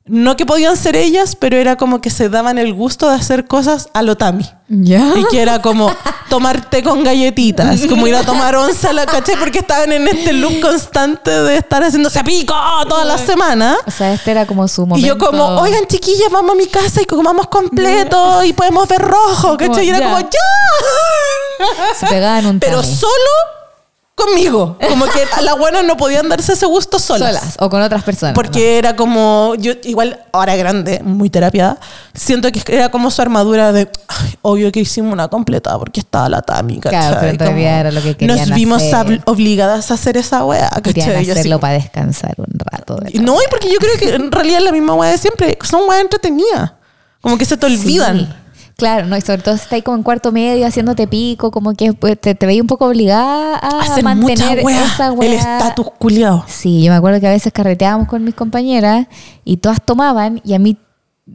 no que podían ser ellas, pero era como que se daban el gusto de hacer cosas a lo Tami.
¿Ya?
Y que era como tomar té con galletitas, como ir a tomar once a la caché porque estaban en este look constante de estar haciéndose pico toda la semana.
O sea, este era como su momento.
Y yo como, oigan chiquillas, vamos a mi casa y comamos completo y podemos ver rojo, ¿cachai? Y era
ya.
como, ¡ya!
Se pegaban un
Pero
tami.
solo conmigo. Como que a las buenas no podían darse ese gusto solas.
solas o con otras personas.
Porque era como, yo igual, ahora grande, muy terapiada, siento que era como su armadura de, "Ay, obvio que hicimos una completa porque estaba la Tami.
Claro, pero todavía era lo que querían
Nos vimos
hacer.
ob- obligadas a hacer esa weá,
Querían hacerlo para descansar un rato. de
no, y porque yo creo que en realidad es la misma weá de siempre. Son weas entretenidas. Como que se te olvidan.
Sí. Claro, no, y sobre todo si estás ahí como en cuarto medio haciéndote pico, como que pues, te, te veía un poco obligada a
Hacer mucha
mantener esa
El
weá.
estatus culiado.
Sí, yo me acuerdo que a veces carreteábamos con mis compañeras y todas tomaban y a mí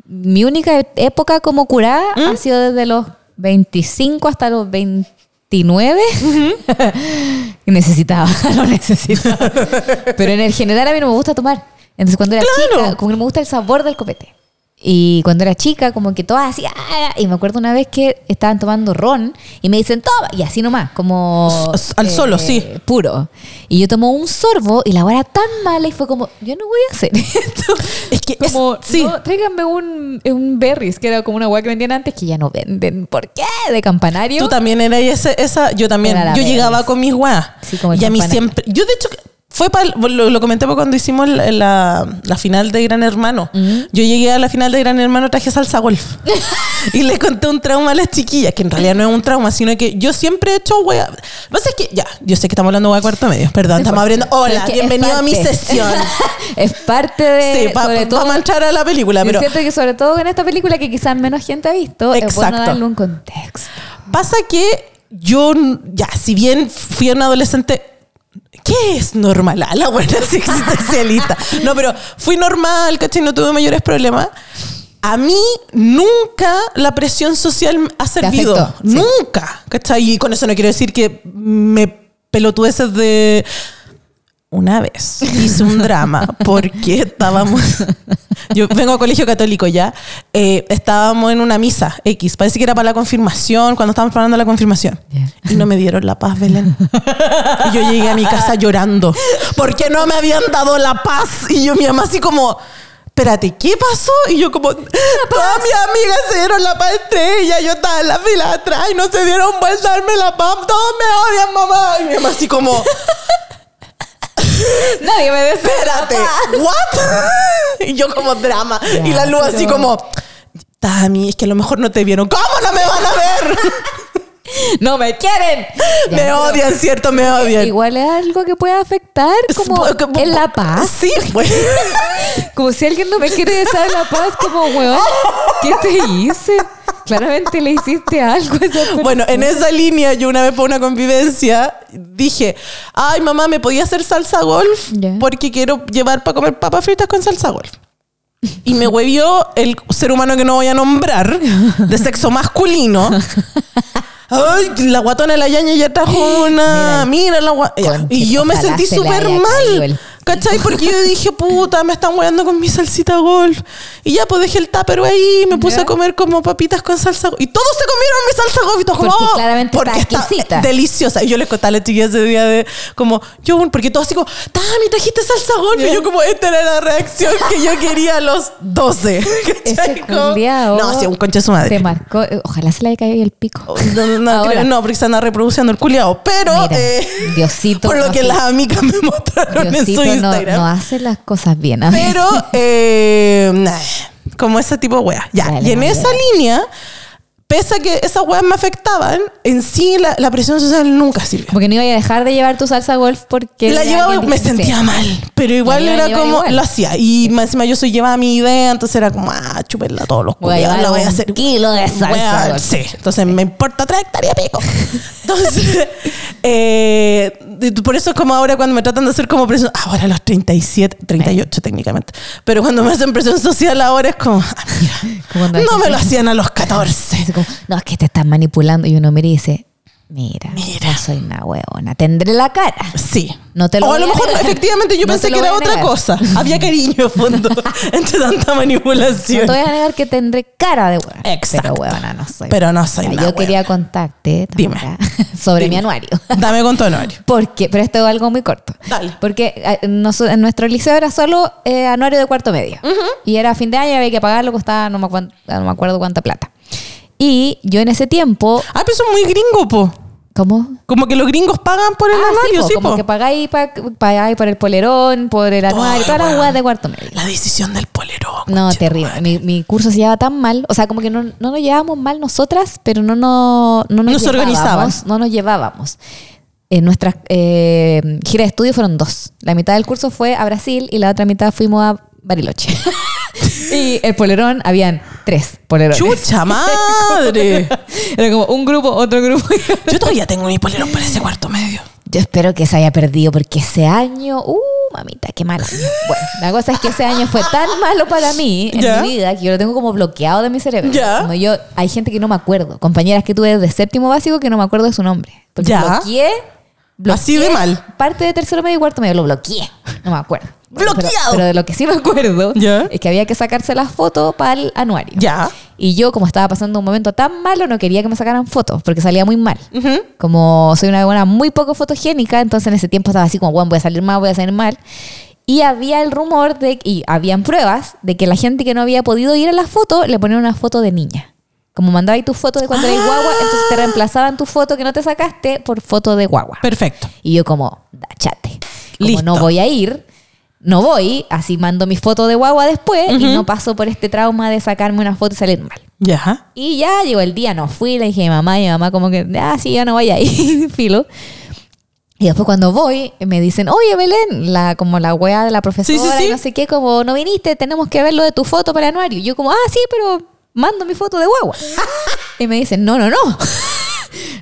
mi única época como curada
¿Mm?
ha sido desde los 25 hasta los 29 y necesitaba, lo necesitaba. Pero en el general a mí no me gusta tomar. Entonces cuando era
Claro.
chica, como que no me gusta el sabor del copete. Y cuando era chica, como que todas así, "Ah", y me acuerdo una vez que estaban tomando ron y me dicen, toma, y así nomás, como... eh,
S- al solo, sí.
Puro. Y yo tomo un sorbo y la hora era tan mala y fue como, yo no voy a hacer esto.
Es que es-
Como,
sí.
no, tráiganme un, un berries, que era como una hueá que vendían antes, que ya no venden. ¿Por qué? De campanario.
Tú también eras esa. Yo también. Yo llegaba con mis weas.
Sí, como
y a mí siempre. Yo, de hecho, fue para. Lo, lo comenté cuando hicimos la, la- la final de Gran Hermano. Yo llegué a la final de Gran Hermano, traje salsa golf. y le conté un trauma a las chiquillas, que en realidad no es un trauma, sino que yo siempre he hecho wea. Lo que pasa es que, ya, yo sé que estamos hablando de cuarto medio, perdón, estamos abriendo. Hola, bienvenido a mi sesión.
es parte de.
sí, pa-
sobre todo,
vamos a la película, pero.
siento que sobre todo en esta película que quizás menos gente ha visto, es bueno
Exacto.
darle un contexto.
Pasa que yo, ya, si bien fui una adolescente. ¿Qué es normal? Ah, la buena existencialista. No, pero fui normal, ¿cachai? No tuve mayores problemas. A mí nunca la presión social ha servido.
afectó, sí.
Nunca, ¿cachai? Y con eso no quiero decir que me pelotudeces de... Una vez hice un drama porque estábamos. Yo vengo a colegio católico ya. eh, estábamos en una misa X. Parece que era para la confirmación, cuando estábamos preparando la confirmación.
Ya.
Y no me dieron la paz, Belén. Y yo llegué a mi casa llorando. Porque no me habían dado la paz. Y yo, mi mamá, así como. Espérate, ¿qué pasó? Y yo como, todas mis amigas se dieron la paz entre ellas, yo estaba en la fila atrás y no se dieron vuelta a darme la paz, todos me odian, mamá. Y mi mamá así como,
Nadie me desea.
espérate, ¿what? y yo como drama. y la luz así como, Tami, es que a lo mejor no te vieron. ¿Cómo no me van a ver?
¡No me quieren! Ya,
me odian, ¿cierto? Me odian.
Igual es algo que puede afectar como en la paz.
Sí, pues.
Como si alguien no me quiere desear la paz, como, weón, ¿qué te hice? Claramente le hiciste algo a esa.
Bueno, en esa línea, yo una vez por una convivencia dije, ay mamá, ¿me podía hacer salsa golf?
Ya.
Porque quiero llevar para comer papas fritas con salsa golf. Y me huevió el ser humano que no voy a nombrar, de sexo masculino. Ay, la guatona de la yaña ya trajo una. Mira, la gua- ya.
Conche,
Y yo me sentí súper mal. ¿Cachai? Porque yo dije, puta, me están hueando con mi salsita golf. Y ya, pues dejé el tupper ahí y me puse
Ya.
a comer como papitas con salsa golf. Y todos se comieron mi salsa golf. Y todos
Porque
"Oh",
claramente está exquisita.
deliciosa. Y yo les contaba a la chiquilla ese día de, como, yo, porque todos así como, Tami, trajiste salsa golf. Y yo como, esta era la reacción que yo quería a los 12. ¿cachai?
Ese culiao
No, sí, un concha de su madre.
marcó. eh, Ojalá se le haya caído el pico.
No, no, no, creo- no, porque se anda reproduciendo el culiao. Pero,
Mira,
eh,
Diosito,
por lo
no
que las amigas me mostraron
Diosito
en su
no,
Instagram.
no hace las cosas bien. a.
Pero, eh, nah, como ese tipo de weas. Ya.
Dale,
y en
dale,
esa
dale.
línea, pese a que esas weas me afectaban, en sí la, la presión social nunca sirvió.
Porque no iba a dejar de llevar tu salsa golf porque.
La llevaba me sentía
sí.
mal, pero igual era como,
igual.
lo hacía. Y más encima yo soy llevaba mi idea, entonces era como, ah, chúpenla a todos los
llevar
la voy a
un
hacer.
kilo de salsa golf.
Sí, entonces me importa tres hectáreas pico. Entonces, eh, por eso es como ahora cuando me tratan de hacer como presión, ahora a los 37, 38 técnicamente, pero cuando me hacen presión social ahora es como, ah, mira, no me lo hacían a los 14.
Como, no, es que te están manipulando. Y uno mira y dice, mira,
Mira.
no soy una huevona. Tendré la cara.
Sí.
No te lo
o a lo
a
mejor
negar.
efectivamente yo
No
pensé que era
a
otra cosa. Había cariño de fondo entre tanta
No
manipulación.
te voy a negar que tendré cara de huevona.
Exacto.
Pero huevona no soy.
Pero no soy una
Yo quería contarte
Dime.
Sobre mi anuario.
Dame con tu anuario.
Porque, pero esto es algo muy corto.
Dale.
Porque eh, en nuestro liceo era solo eh, anuario de cuarto medio. Y era fin de año, había que pagarlo, costaba no me, no me acuerdo cuánta plata. Y yo en ese tiempo,
Ah, pero eso es muy gringo, po.
¿cómo?
Como que los gringos pagan por el
Ah,
anuario,
po,
sí,
como que pagáis, pa- pagáis por el polerón, por el anuario, todas las weas de cuarto medio.
La decisión del polerón.
No, terrible. Mi, mi curso se llevaba tan mal. O sea, como que no, no nos llevábamos mal nosotras, pero no, no, no nos
No se organizaban.
llevábamos, No nos llevábamos. En nuestras eh, giras de estudio fueron dos. La mitad del curso fue a Brasil y la otra mitad fuimos a Bariloche. y el polerón, habían tres polerones.
¡Chucha madre!
Era como un grupo, otro grupo.
Yo todavía tengo mi polerón para ese cuarto medio.
Yo espero que se haya perdido porque ese año, uh, mamita, qué mal año. Bueno, la cosa es que ese año fue tan malo para mí en
Ya.
mi vida que yo lo tengo como bloqueado de mi cerebro.
Ya.
Como yo, hay gente que no me acuerdo, compañeras que tuve de séptimo básico que no me acuerdo de su nombre. Porque
Ya.
bloqueé, bloqueé
Así de mal.
Parte de tercero medio y cuarto medio lo bloqueé. No me acuerdo. Bueno, pero-
Bloqueado.
Pero, de lo que sí me acuerdo es que había que sacarse las fotos para el anuario.
Ya.
Y yo, como estaba pasando un momento tan malo, no quería que me sacaran fotos porque salía muy mal.
Ujú.
Como soy una buena muy poco fotogénica, entonces en ese tiempo estaba así como, bueno, voy a salir mal, voy a salir mal. Y había el rumor de, y habían pruebas de que la gente que no había podido ir a la foto le ponían una foto de niña. Como mandaba ahí tu foto de cuando
Ah.
guagua, entonces te reemplazaban tu foto que no te sacaste por foto de guagua.
Perfecto.
Y yo como, dachate. Como
Listo.
no voy a ir, no voy, así mando mi foto de guagua después y no paso por este trauma de sacarme una foto y salir mal.
Ya.
Y ya llegó el día, no fui, le dije a mi mamá y mi mamá como que, ah, sí, ya no voy a ir, filo. Y después cuando voy, me dicen, oye Belén, la, como la wea de la profesora
Sí, sí, sí.
y no sé qué, como no viniste, tenemos que ver lo de tu foto para el anuario. Y yo como, ah, sí, pero mando mi foto de guagua. y me dicen, no, no, no.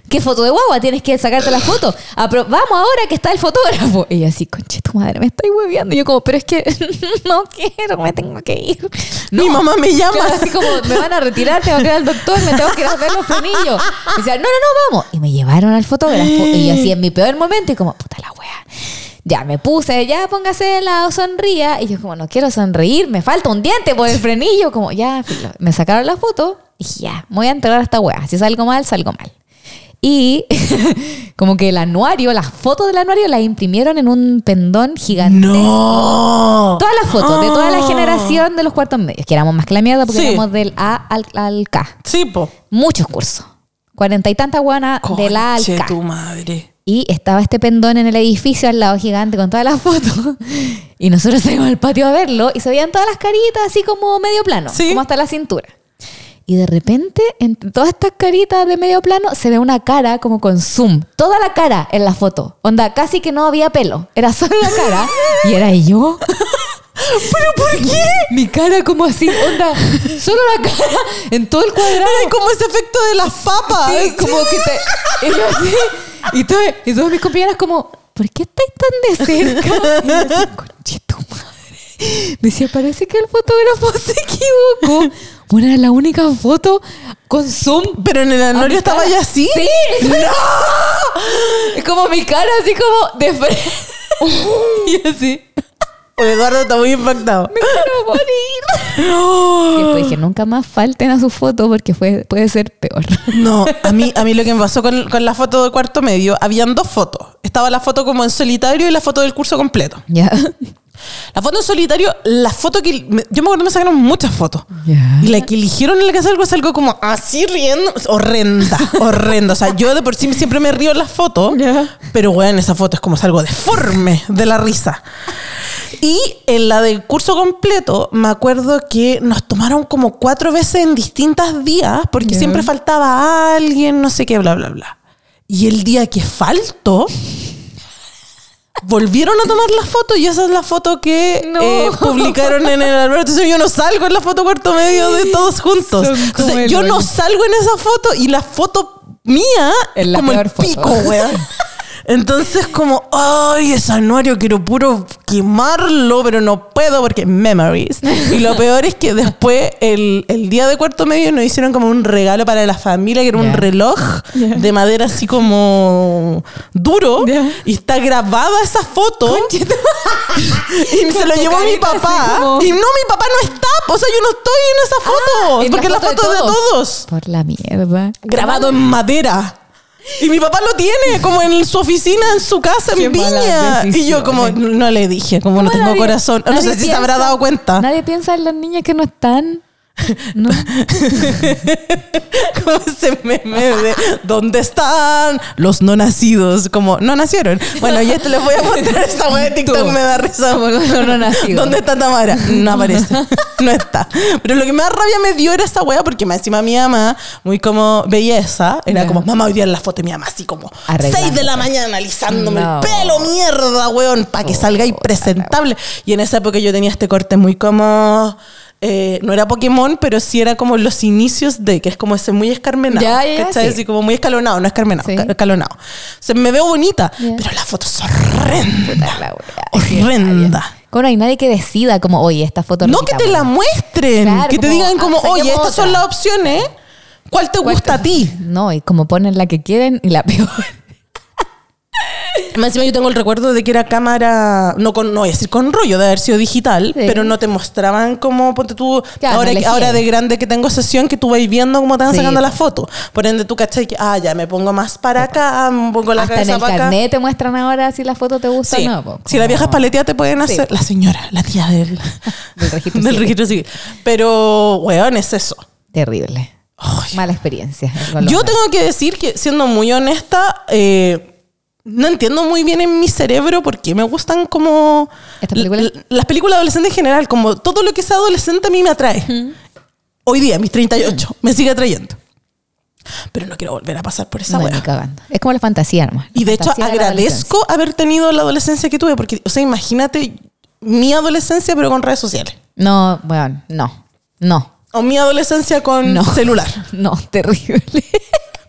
¿Qué foto de guagua? Tienes que sacarte la foto. Apro- Vamos ahora que está el fotógrafo. Y yo así, conche tu madre, me estoy hueveando. Y yo como, pero es que no quiero, me tengo que ir.
Mi mamá me llama.
Claro, así como me van a retirar, tengo que ir al doctor, me tengo que ir a ver los frenillos. Y decía, no, no, no, vamos. Y me llevaron al fotógrafo. Y yo así en mi peor momento, y como, puta la wea. Ya me puse, ya póngase la sonría. Y yo, como, no quiero sonreír, me falta un diente por el frenillo. Como, ya, me sacaron la foto y dije, ya, me voy a enterar a esta wea. Si salgo mal, salgo mal. Y como que el anuario, las fotos del anuario las imprimieron en un pendón gigante.
No.
Todas las fotos de toda la generación de los cuartos medios, que éramos más que la mierda porque
Sí.
éramos del A al, al K.
Sí, po.
Muchos cursos. Cuarenta y tantas guanas del A al K.
tu madre.
Y estaba este pendón en el edificio al lado gigante con todas las fotos. Y nosotros salimos al patio a verlo y se veían todas las caritas así como medio plano,
Sí.
como hasta la cintura. Y de repente, en todas estas caritas de medio plano, se ve una cara como con zoom. Toda la cara en la foto. Onda, casi que no había pelo. Era solo la cara. y era yo.
¿Pero por qué?
Mi cara como así, onda, solo la cara en todo el cuadrado.
Era como ese efecto de las papas.
Sí, como que te. Y, así, y, todo- y todos mis compañeras, como, ¿por qué estáis tan de cerca? Y yo así, "Conche tu madre". Me decía, parece que el fotógrafo se equivocó. Bueno, era la única foto con zoom.
Pero en el anorio estaba ya así.
Sí. Es como mi cara, así como de frente. y así.
Eduardo está muy impactado.
Me quiero morir. Y después dije, nunca más falten a su foto porque fue, puede ser peor.
No, a mí, a mí lo que me pasó con, con la foto de cuarto medio, habían dos fotos. Estaba la foto como en solitario y la foto del curso completo.
Ya.
La foto en solitario, la foto que... me- yo me acuerdo que me sacaron muchas fotos.
Ya.
Y la que eligieron en la que salgo es algo como así riendo. Horrenda, horrenda. O sea, yo de por sí siempre me río en las fotos.
Ya.
Pero bueno, esa foto es como algo deforme de la risa. Y en la del curso completo, me acuerdo que nos tomaron como cuatro veces en distintos días, porque
Ya.
siempre faltaba alguien, no sé qué, bla, bla, bla. Y el día que faltó, volvieron a tomar la foto y esa es la foto que
No.
eh, publicaron en el Alberto. Entonces yo no salgo en la foto cuarto medio de todos juntos.
Son
Entonces yo no salgo en esa foto y la foto mía
Es
como el
foto.
pico, weón. Entonces como, ay, ese anuario quiero puro quemarlo, pero no puedo porque memories. Y lo peor es que después, el, el día de cuarto medio, nos hicieron como un regalo para la familia, que era un
Ya.
reloj
Ya.
de madera así como duro.
Ya.
Y está grabada esa foto. y se lo llevó mi papá.
como-
Y no, mi papá no está. O sea, yo no estoy en esa foto.
en la
porque la
foto de
foto de
todos.
todos
Por la mierda.
grabado en madera. Y mi papá lo tiene como en su oficina, en su casa, en
Qué malas
Viña. Y yo como
decisiones.
no le dije, como no
¿Cómo
tengo
nadie-
corazón. No
nadie
sé si se habrá dado cuenta.
Nadie piensa en las niñas que no están. No.
Como ese meme de ¿Dónde están los no nacidos? Como no nacieron. Bueno, ya te les voy a mostrar esa wea de TikTok,
Tú.
me da risa.
Como los no nacidos.
¿Dónde está Tamara? No aparece. No está. Pero lo que más rabia me dio era esa wea porque encima mi mamá, muy como belleza, era
Ya.
como mamá hoy día en la foto de mi mamá, así como
Arreglándote.
6 de la mañana alisándome
No.
el pelo, mierda, weón, para que salga ahí presentable. Y en esa época yo tenía este corte muy como. Eh, no era Pokémon, pero sí era como los inicios de, que es como ese muy escarmenado.
Ya, ya,
¿cachai?
sí.
Así como muy escalonado, no escarmenado,
Sí.
esca- escalonado. O sea, me veo bonita,
Ya.
pero la foto es horrenda.
La wea.
Horrenda.
Como no hay nadie que decida como, oye, esta foto
No que te la muestren,
Claro,
que te
como,
digan
ah,
como,
saquemos
oye, estas son
otra.
las opciones, ¿cuál te gusta a ti?
No, y como ponen la que quieren y la peor.
Más encima yo tengo el recuerdo de que era cámara, no con, no voy a decir con rollo, de haber sido digital,
Sí.
pero no te mostraban como, ponte tú,
Claro,
ahora,
elegían.
ahora de grande que tengo sesión, que tú vas viendo cómo te van
Sí.
sacando las fotos. Por ende, tú cachai que, ah, ya me pongo más para acá, me pongo la
Hasta en
cabeza
el
para acá.
carnet te muestran ahora si la foto te gusta
Sí.
o no.
Si la vieja paletea te pueden hacer. La señora, la tía del,
Del registro
del registro civil. Pero, weón, es eso.
Terrible.
Ay.
Mala experiencia. los
Yo tengo que decir que, siendo muy honesta, eh, no entiendo muy bien en mi cerebro por qué me gustan como... Las películas adolescentes en general, como todo lo que es adolescente a mí me atrae. Hoy día, mis 38, me sigue atrayendo. Pero no quiero volver a pasar por esa
No. Es como la fantasía nomás.
Y de hecho
de la
agradezco haber tenido la adolescencia que tuve, porque, o sea, imagínate mi adolescencia pero con redes sociales.
No, bueno, no. No.
O mi adolescencia con
No.
celular.
No, terrible.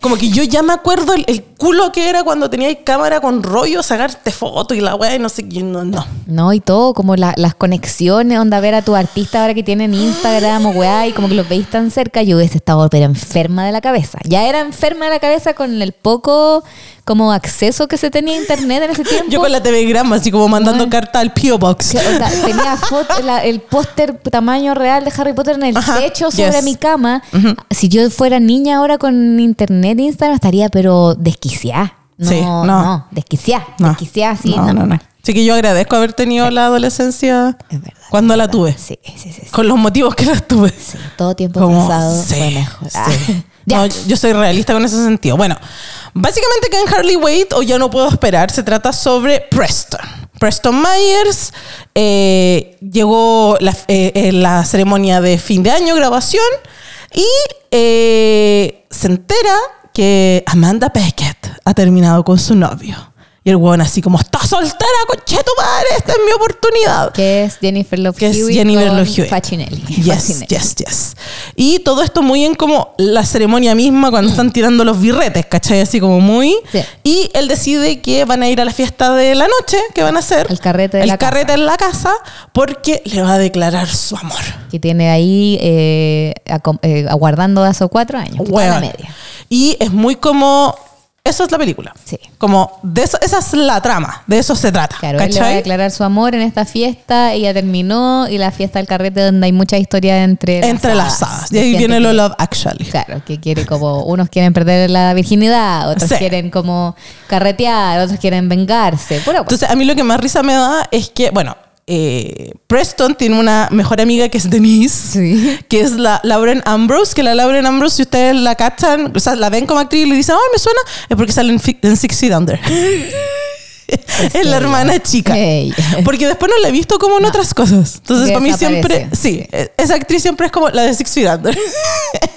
Como que yo ya me acuerdo el, culo que era cuando teníais cámara con rollo, sacarte fotos y la weá y no sé qué. No, no.
No, y todo, como la- las conexiones, onda ver a tu artista ahora que tienen Instagram o weá, y como que los veis tan cerca, yo hubiese estado pero enferma de la cabeza. Ya era enferma de la cabeza con el poco como acceso que se tenía a internet en ese tiempo.
Yo con la TV Grama, así como mandando
Bueno.
carta al P.O. Box.
Tenía foto- la- el póster tamaño real de Harry Potter en el
Ajá,
techo sobre
yes.
mi cama. Si yo fuera niña ahora con internet e Instagram, estaría pero desquiciada. No,
Sí, no.
no, desquiciada.
No.
Desquiciada, sí.
no, no, no. Así que yo agradezco haber tenido la adolescencia
Es verdad.
cuando
es
la tuve.
Sí, sí, sí.
Con los motivos que las tuve.
Sí, todo tiempo
Como,
pasado
sí,
fue mejor.
sí.
Ah.
No, yo soy realista con ese sentido. Bueno, básicamente que en Harley Wade, o ya no puedo esperar, se trata sobre Preston. Preston Myers eh, llegó la, eh, en la ceremonia de fin de año, grabación. Y eh, se entera que Amanda Beckett ha terminado con su novio. Y el weón así como, está soltera, conche tu madre, esta es mi oportunidad.
Que es Jennifer Love
Que es Jennifer Love Hewitt.
Facinelli.
Yes,
Facinelli.
yes, yes. Y todo esto muy en como la ceremonia misma cuando están tirando los birretes, ¿cachai? Así como muy.
Sí.
Y él decide que van a ir a la fiesta de la noche, que van a hacer.
El carrete de
el
la casa.
carrete en la casa, porque le va a declarar su amor.
Que tiene ahí eh, eh, aguardando hace cuatro años.
Hueón.
media.
Y es muy como. Eso es la película.
Sí.
Como de eso, esa es la trama, de eso se trata.
Claro, él le va a declarar su amor en esta fiesta, ella terminó y la fiesta del carrete donde hay mucha historia entre
Entrelazadas. Y ahí viene lo Love Actually.
Claro, que quiere como, unos quieren perder la virginidad, otros
Sí.
quieren como carretear, otros quieren vengarse. Pura.
Entonces, a mí lo que más risa me da es que, bueno, eh, Preston tiene una mejor amiga que es Denise,
Sí.
que es la Lauren Ambrose, que la Lauren Ambrose, si ustedes la cachan, o sea, la ven como actriz y le dicen, ay, me suena, es porque sale en, en Six Feet Under. es la hermana chica. Porque después no la he visto como en otras cosas. Entonces, para mí siempre, sí, eh, esa actriz siempre es como la de Six Feet Under.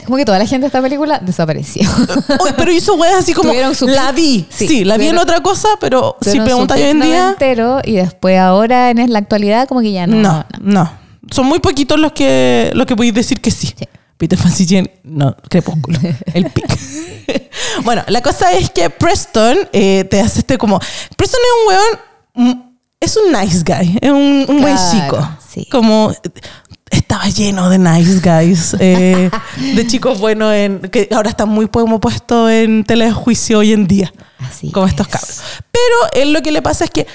Como que toda la gente de esta película desapareció.
Uy, pero hizo weas así como,
su
la vi.
Sí,
Sí, la vi en otra cosa, pero si preguntas hoy en día...
noventero y después ahora en la actualidad como que ya no.
No, no. Son muy poquitos los que, los que podéis decir que sí.
Sí.
Peter Fancy no, Crepúsculo, el pic. bueno, la cosa es que Preston eh, te hace este como... Preston es un weón, mm, es un nice guy, es un, un buen
Claro,
chico.
sí.
Como estaba lleno de nice guys, eh, de chicos buenos en, que ahora están muy como puestos en telejuicio hoy en día
Así
como estos
es.
cabros. Pero él lo que le pasa es que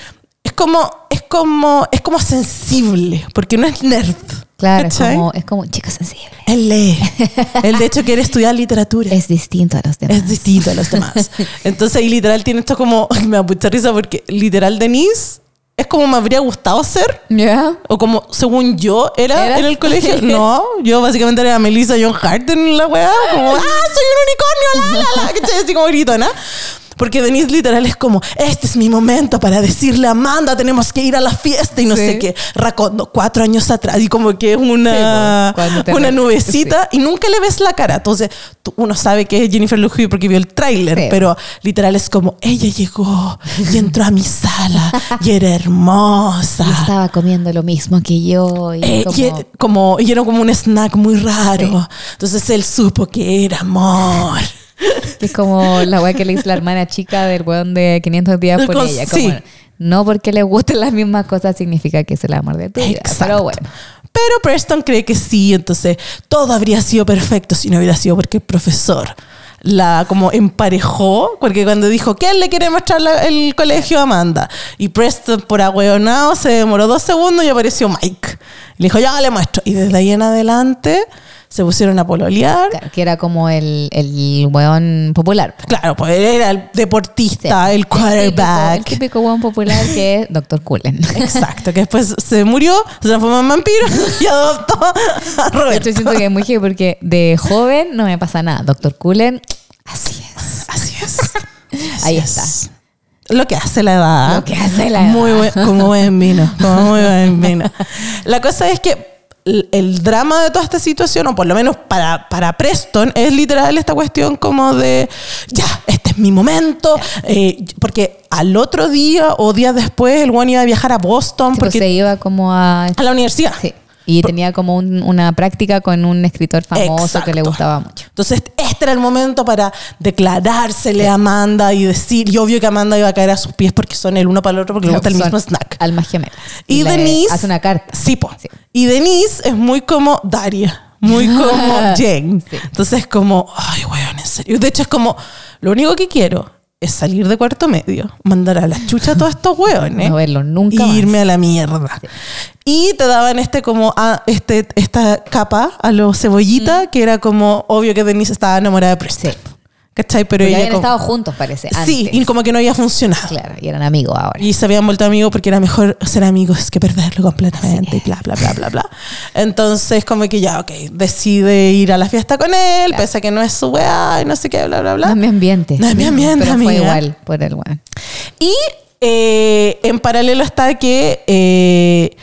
es como, es como, es como sensible, porque no es nerd.
Claro, es como, es como un chico sensible.
Él lee. él de hecho quiere estudiar literatura.
Es distinto a los demás.
Es distinto a los demás. Entonces, y literal tiene esto como, me da mucha risa porque literal Denise es como me habría gustado ser.
¿Ya?
O como, según yo, era
¿Era?
en el colegio. No, yo básicamente era Melissa John Hart en la weá. Como, ¡ah, soy un unicornio! ¡La, la, la! ¿Cachai? Así como gritona. Porque Denise literal es como, este es mi momento para decirle a Amanda, tenemos que ir a la fiesta y no
Sí.
sé qué. Racondo, cuatro años atrás. Y como que es una,
Sí,
una nubecita y nunca le ves la cara. Entonces, tú- uno sabe que es Jennifer Hewitt porque vio el tráiler,
Sí.
pero literal es como, ella llegó y entró a mi sala y era hermosa.
Y estaba comiendo lo mismo que yo. Y
Eh,
como,
y, como, y era como un snack muy raro. Entonces él supo que era amor.
Que es como la weá que le hizo la hermana chica del weón de 500 días por ella. Como,
sí.
No porque le gusten las mismas cosas significa que es el amor de tu vida.
Exacto.
Pero bueno.
Pero Preston cree que sí, entonces todo habría sido perfecto si no hubiera sido porque el profesor la como emparejó, porque cuando dijo que él le quiere mostrar la- el colegio a Amanda, y Preston por agüeonado se demoró dos segundos y apareció Mike. Le dijo, ya le muestro. Y desde ahí en adelante se pusieron a pololear.
Claro, que era como el, el weón popular.
Claro, pues era el deportista, el
típico-
quarterback.
El típico weón popular que es Dr. Cullen.
Exacto, que después se murió, se transformó en vampiro y adoptó a Roberto.
siento que es muy heavy porque de joven no me pasa nada. Dr. Cullen, así es.
Así es. Así
Ahí
es.
está.
Lo que hace la edad.
Lo que hace la edad.
Muy buen, como buen vino. Como muy buen vino. La cosa es que el, drama de toda esta situación, o por lo menos para, para Preston, es literal esta cuestión como de, ya, este es mi momento. eh, porque al otro día o días después el one iba a viajar a Boston
Tipo,
porque,
se iba como a...
a la universidad.
Sí. Y tenía como un- una práctica con un escritor famoso que le
Exacto.
gustaba mucho.
Entonces, este era el momento para declarársele a Amanda y decir, y obvio que Amanda iba a caer a sus pies porque son el uno para el otro porque le gusta el mismo snack.
Almas gemelas.
Y,
le
Denise.
Hace una carta.
Sí, po.
Sí.
Y Denise es muy como Daria. Muy como Jane.
Sí.
Entonces es como, ay, weón, en serio. De hecho, es como, lo único que quiero es salir de cuarto medio, mandar a la chucha a todos estos weones.
No verlos nunca
y
más.
irme a la mierda. Y te daban este como ah, este, esta capa a los cebollita, que era como obvio que Denise estaba enamorada de Preston.
Sí.
¿Cachai? Pero
Porque
ella
habían
como-
estado juntos, parece.
Sí, y como que no había funcionado.
Claro, y eran amigos ahora.
Y se habían vuelto amigos porque era mejor ser amigos que perderlo completamente y bla, bla, bla, bla, bla. Entonces, como que ya, ok, decide ir a la fiesta con él,
Claro.
pese a que no es su weá y no sé qué, bla, bla,
No
bla.
es mi ambiente.
No es mi ambiente,
Pero fue
amiga.
igual por el weón.
Y eh, en paralelo está que eh,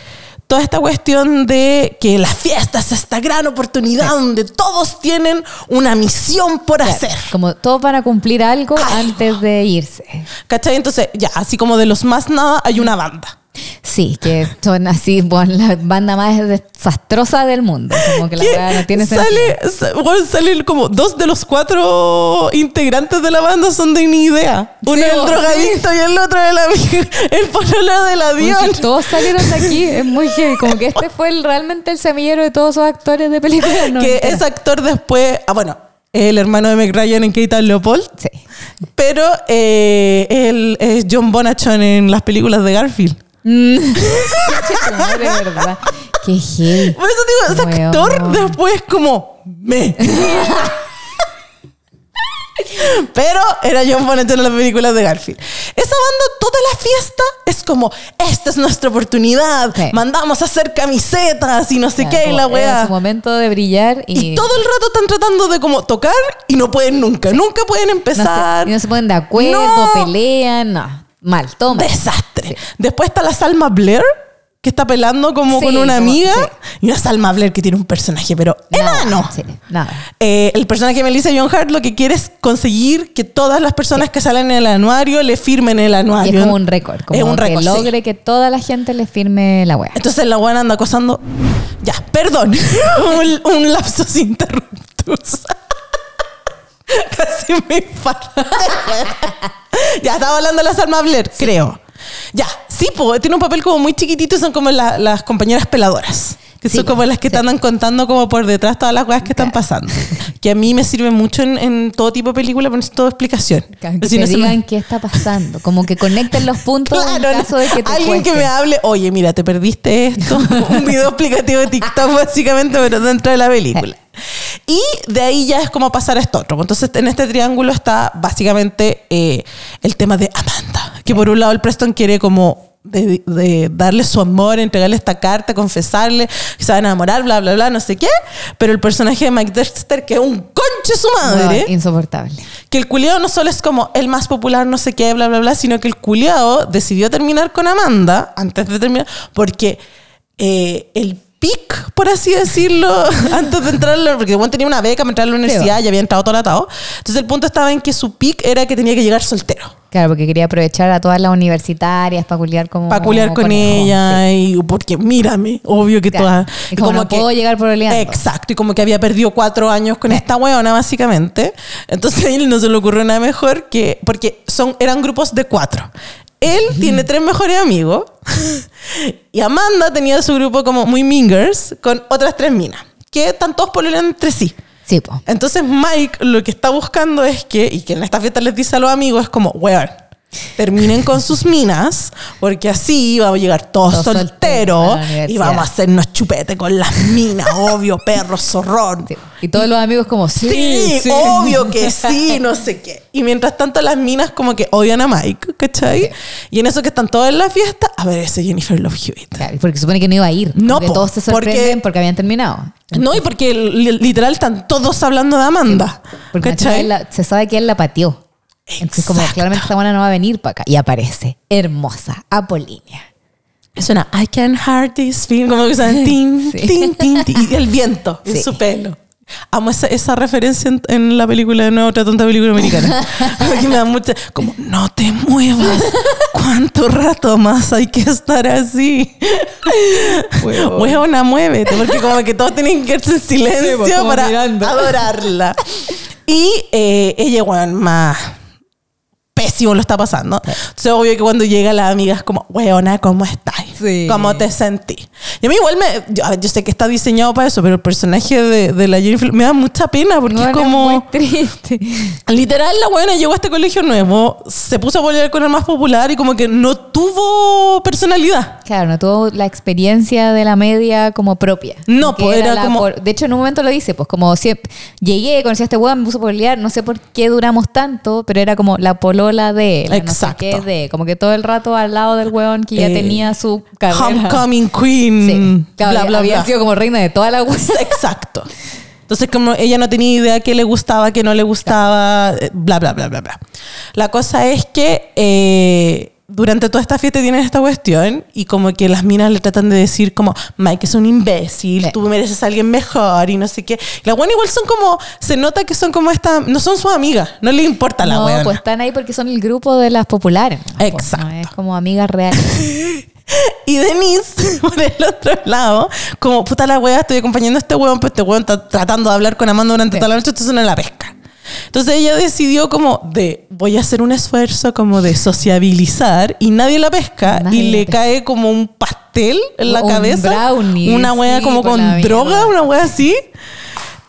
toda esta cuestión de que la fiesta es esta gran oportunidad donde todos tienen una misión por
Claro,
hacer.
Como todos van a cumplir algo
Algo.
antes de irse.
¿Cachai? Entonces, ya, así como de los más nada, hay una banda.
Sí, que son así, bueno, la banda más desastrosa del mundo. Como que la verdad no tiene
sale, sa- bueno, salen como dos de los cuatro integrantes de la banda son de ni idea. Uno
Sí,
es el drogadicto y el otro el, amigo- el pololo del avión.
Uy, todos salieron de aquí, es muy heavy. Como que este fue el- realmente el semillero de todos esos actores de películas. No,
que es actor después, ah, bueno, es el hermano de Meg Ryan en and Leopold,
Sí.
pero eh, él es John Bonachon en las películas de Garfield.
De verdad. Qué heavy.
Por eso digo, ese
Weón.
actor después como me. Pero era John Bonachon en las películas de Garfield. Esa banda, toda la fiesta es como, esta es nuestra oportunidad.
Sí.
Mandamos a hacer camisetas y no sé qué, y la weá.
su momento de brillar y,
Y todo el rato están tratando de como tocar y no pueden nunca. Nunca pueden
no se,
empezar.
y no se ponen de acuerdo,
No.
pelean, no. Mal, toma.
Desastre. Después está la Salma Blair, que está pelando como
Sí,
con una
como-
amiga.
sí.
Y una Salma Blair que tiene un personaje, pero
Nada,
enano.
Nada.
Eh, el personaje de Melissa John Hart lo que quiere es conseguir que todas las personas que salen en el anuario le firmen el
Y
anuario.
es como un récord, como
Es un récord,
que logre que toda la gente le firme la wea.
Entonces la buena anda acosando. Ya, perdón. un, un lapsus interruptus. Casi me infarto. ya, estaba hablando de la Salma Blair, creo. Ya, sí, po, tiene un papel como muy chiquitito, son como la- las compañeras peladoras. Que
Sí,
son como las que
sí.
te andan contando como por detrás todas las cosas que están pasando. Que a mí me sirve mucho en, en todo tipo de película, pero necesito explicación.
Que
Si
te
no se me-
digan qué está pasando. Como que conecten los puntos
Claro,
en caso de que te
alguien que me hable, oye, mira, te perdiste esto. Un video explicativo de TikTok, básicamente, pero dentro de la película. Y de ahí ya es como pasar a esto otro. Entonces, en este triángulo está básicamente eh, el tema de Amanda. Que por un lado el Preston quiere como de, de darle su amor, entregarle esta carta, confesarle que se va a enamorar, bla, bla, bla, no sé qué. Pero el personaje de Mike Dexter, que es un conche su madre
No, insoportable.
que el culiado no solo es como el más popular, no sé qué, bla, bla, bla, sino que el culiado decidió terminar con Amanda antes de terminar, porque eh, el pic, por así decirlo, antes de entrar, porque bueno, tenía una beca para entrar a la universidad, ya había entrado todo atado. Entonces el punto estaba en que su pic era que tenía que llegar soltero.
Claro, porque quería aprovechar a todas las universitarias para culiar como
Para culiar con
sí.
ella y porque mírame, obvio que
Claro.
todas.
Y como no puedo llegar pololeando.
Exacto, y como que había perdido cuatro años con esta weona, básicamente. Entonces a él no se le ocurrió nada mejor que. Porque son, eran grupos de cuatro. Él tiene tres mejores amigos y Amanda tenía su grupo como muy mingers con otras tres minas que están todos pololeando entre sí.
Sí, po.
Entonces Mike lo que está buscando es que, y que en esta fiesta les dice a los amigos, es como, weón, terminen con sus minas, porque así vamos a llegar todos
Todos solteros universidad.
y vamos a hacernos chupete con las minas, obvio, perro, zorrón.
Sí. Y todos los amigos como, sí,
Sí,
sí.
obvio que sí, no sé qué. Y mientras tanto las minas como que odian a Mike, ¿cachai? Y en eso que están todos en la fiesta, a ver ese Jennifer Love Hewitt.
Claro, porque supone que no iba a ir.
No,
porque
po,
todos se
porque-
sorprenden porque, habían terminado.
No, y porque li- literal están todos hablando de Amanda.
Porque
¿cachai?
él la- se sabe que él la pateó. Entonces, como claramente esta buena no va a venir para acá. Y aparece, hermosa, Apolínea.
Suena I can heart this feeling, como que suena tin,
Sí.
tin, tin, tin, y el viento en su pelo. Amo esa, esa referencia en, en la película de nuevo, otra tonta película americana. Porque me da mucha. Como, no te muevas. ¿Cuánto rato más hay que estar así? Huevona, muévete. Porque como que todos tienen que quedarse en silencio
pues, como
para
mirando.
adorarla. Y eh, ella, weón, más pésimo lo está pasando. Entonces, obvio que cuando llega la amiga es como, weona, ¿cómo estás?
Sí.
¿Cómo te sentí? Y a mí igual me... Yo, a ver, yo sé que está diseñado para eso, pero el personaje de, de la Jennifer me da mucha pena porque
Bueno,
es como...
muy triste.
Literal, la buena llegó a este colegio nuevo, se puso a pelear con el más popular y como que no tuvo personalidad.
Claro, no tuvo la experiencia de la media como propia.
No, pues, era
la
como-
por- de hecho, en un momento lo dice, pues como si llegué, conocí a este weón, me puso a pelear, no sé por qué duramos tanto, pero era como la polola de él, no sé
Exacto.
qué de, como que todo el rato al lado del weón que ya
Eh,
tenía su carrera.
Homecoming Queen,
Sí, claro,
bla, bla,
había
bla.
sido como reina de toda la.
Exacto. Entonces, como ella no tenía idea qué le gustaba, qué no le gustaba, eh, bla, bla, bla, bla, bla. La cosa es que eh, durante toda esta fiesta tienen esta cuestión y como que las minas le tratan de decir como Mike es un imbécil,
Sí.
tú mereces a alguien mejor y no sé qué. Las buenas igual son como, se nota que son como esta, no son sus amigas, no les importa la
no,
buena.
pues están ahí porque son el grupo de las populares. ¿no? Pues,
Exacto.
no es como amigas reales.
Y Denise, por el otro lado, como puta la wea, estoy acompañando a este weón, pero este weón está tratando de hablar con Amanda durante
Sí.
toda la noche, entonces no la pesca. Entonces ella decidió como de, voy a hacer un esfuerzo como de sociabilizar y nadie la pesca
Nadie
y
la
le
pesca.
cae como un pastel en la
Un
cabeza.
brownie,
una wea
sí,
como
con
droga, una wea así.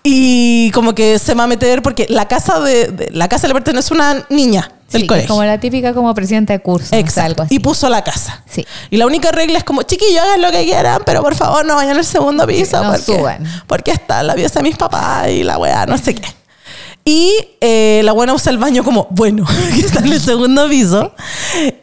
Y como que se va a meter porque la casa de, de- la casa le pertenece a una niña del
Sí,
colegio.
Como la típica como presidenta de curso. no sé,
Exacto.
algo así.
y puso la casa.
Sí.
Y la única regla es como, chiquillos, hagan lo que quieran, pero por favor no vayan al segundo piso.
no
porque,
suban.
Porque está la pieza de mis papás y la weá, no sé qué. Y eh, la buena usa el baño como, bueno, que está en el segundo piso.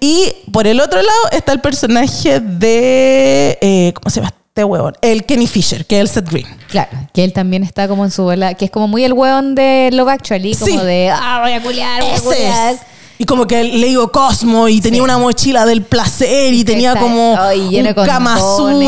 Y por el otro lado está el personaje de, eh, ¿cómo se llama este huevón? El Kenny Fisher, que es el Seth Green.
Claro, que él también está como en su bola, que es como muy el hueón de Love Actually, como
Sí.
de, ah, voy a culiar, voy a
Ese
culiar.
es. Y como que le digo Cosmo y tenía
Sí.
una mochila del placer y tenía como
ay,
un
de
Kama
y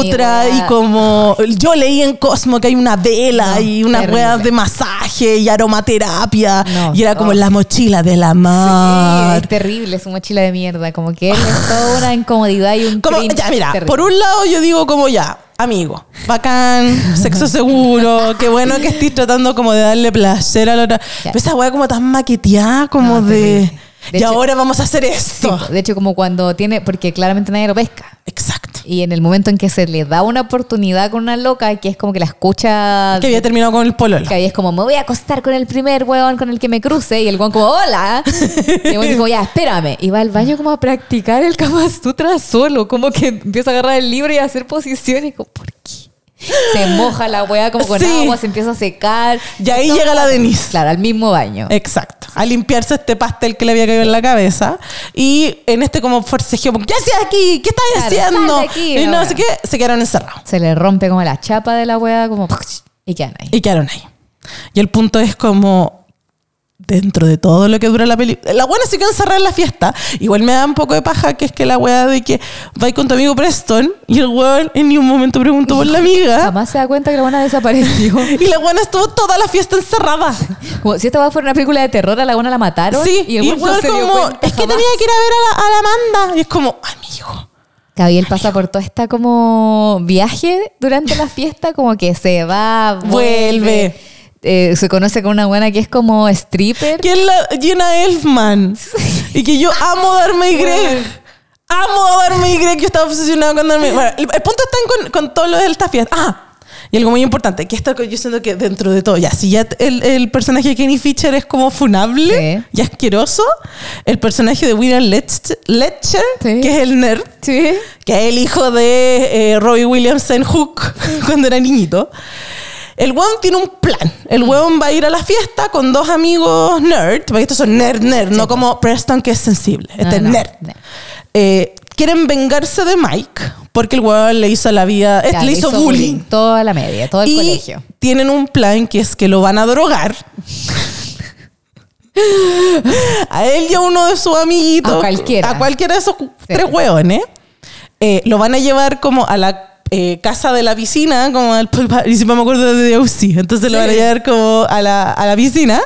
Sutra y,
weá.
como yo leí en Cosmo que hay una vela
No,
y unas weas de masaje y aromaterapia
No,
y era como
oh.
la mochila del
Sí,
amor.
es terrible, su mochila de mierda. Como que él es toda una incomodidad y un
Como, ya, mira,
terrible.
por un lado yo digo como ya, amigo, bacán, sexo seguro, qué bueno que estés tratando como de darle placer a la otra. Pero esa wea como tan maqueteada, como
No,
de...
terrible. De
y
hecho-
ahora vamos a hacer esto.
de hecho, como cuando tiene, porque claramente nadie lo pesca.
Exacto.
Y en el momento en que se le da una oportunidad con una loca, que es como que la escucha.
Que había terminado con el pololo.
Que ahí es como, me voy a acostar con el primer weón con el que me cruce. Y el weón como, hola. Y el weón dijo, ya, espérame. Y va al baño como a practicar el Kama Sutra solo. Como que empieza a agarrar el libro y a hacer posiciones. Como, ¿por qué? Se moja la weá como con
Sí.
agua, se empieza a secar.
Y ahí llega la Denise.
Claro, al mismo baño.
Exacto. A limpiarse este pastel que le había caído en la cabeza. Y en este como forcejeo, ¿qué haces aquí? ¿Qué estás
Claro,
haciendo?
aquí,
y no sé qué, se quedaron encerrados.
Se le rompe como la chapa de la weá, como. Y ahí.
Y quedaron ahí. Y el punto es como, dentro de todo lo que dura la película, la buena se quedó encerrada en la fiesta. Igual me da un poco de paja que es que la weá de que va con tu amigo Preston y el weón en ningún momento preguntó por la amiga.
Jamás se da cuenta que la buena desapareció.
Y la buena estuvo toda la fiesta encerrada.
Como si esta va fuera una película de terror, a la buena la mataron.
Sí,
y el
y
weón no dio
como,
cuenta
es que
jamás.
tenía que ir a ver a la, a la Amanda. Y es como, amigo.
Gabriel pasa por toda esta como viaje durante la fiesta, como que se va, vuelve.
Vuelve.
Eh, se conoce con una buena que es como stripper.
que es la Gina Elfman. Y que yo amo Darme y Greg. Amo a Darme y Greg. Yo estaba obsesionado con Darme. Bueno, el, punto está en con, con todo lo de esta fiesta. Ah, y algo muy importante, que esto yo siento que dentro de todo, ya, si ya el, el personaje de Kenny Fisher es como funable
Sí.
y asqueroso, el personaje de William Letch- Letcher,
Sí.
que es el nerd,
Sí.
que es el hijo de eh, Robbie Williams en Hook cuando era niñito. El weón tiene un plan. El weón va a ir a la fiesta con dos amigos nerd, porque estos son nerd, nerd, no como Preston que es sensible. Este
No,
es
no,
nerd.
no.
Eh, quieren vengarse de Mike porque el weón le hizo la vida,
Ya,
le hizo bullying.
Toda la media, todo el
y
colegio.
tienen un plan que es que lo van a drogar. a él y a uno de sus amiguitos.
A cualquiera.
A cualquiera de esos tres hueones. eh, lo van a llevar como a la eh, casa de la piscina, como al pool party, y siempre me acuerdo de The OC. Entonces lo van a
Sí.
llevar como a la, a la piscina.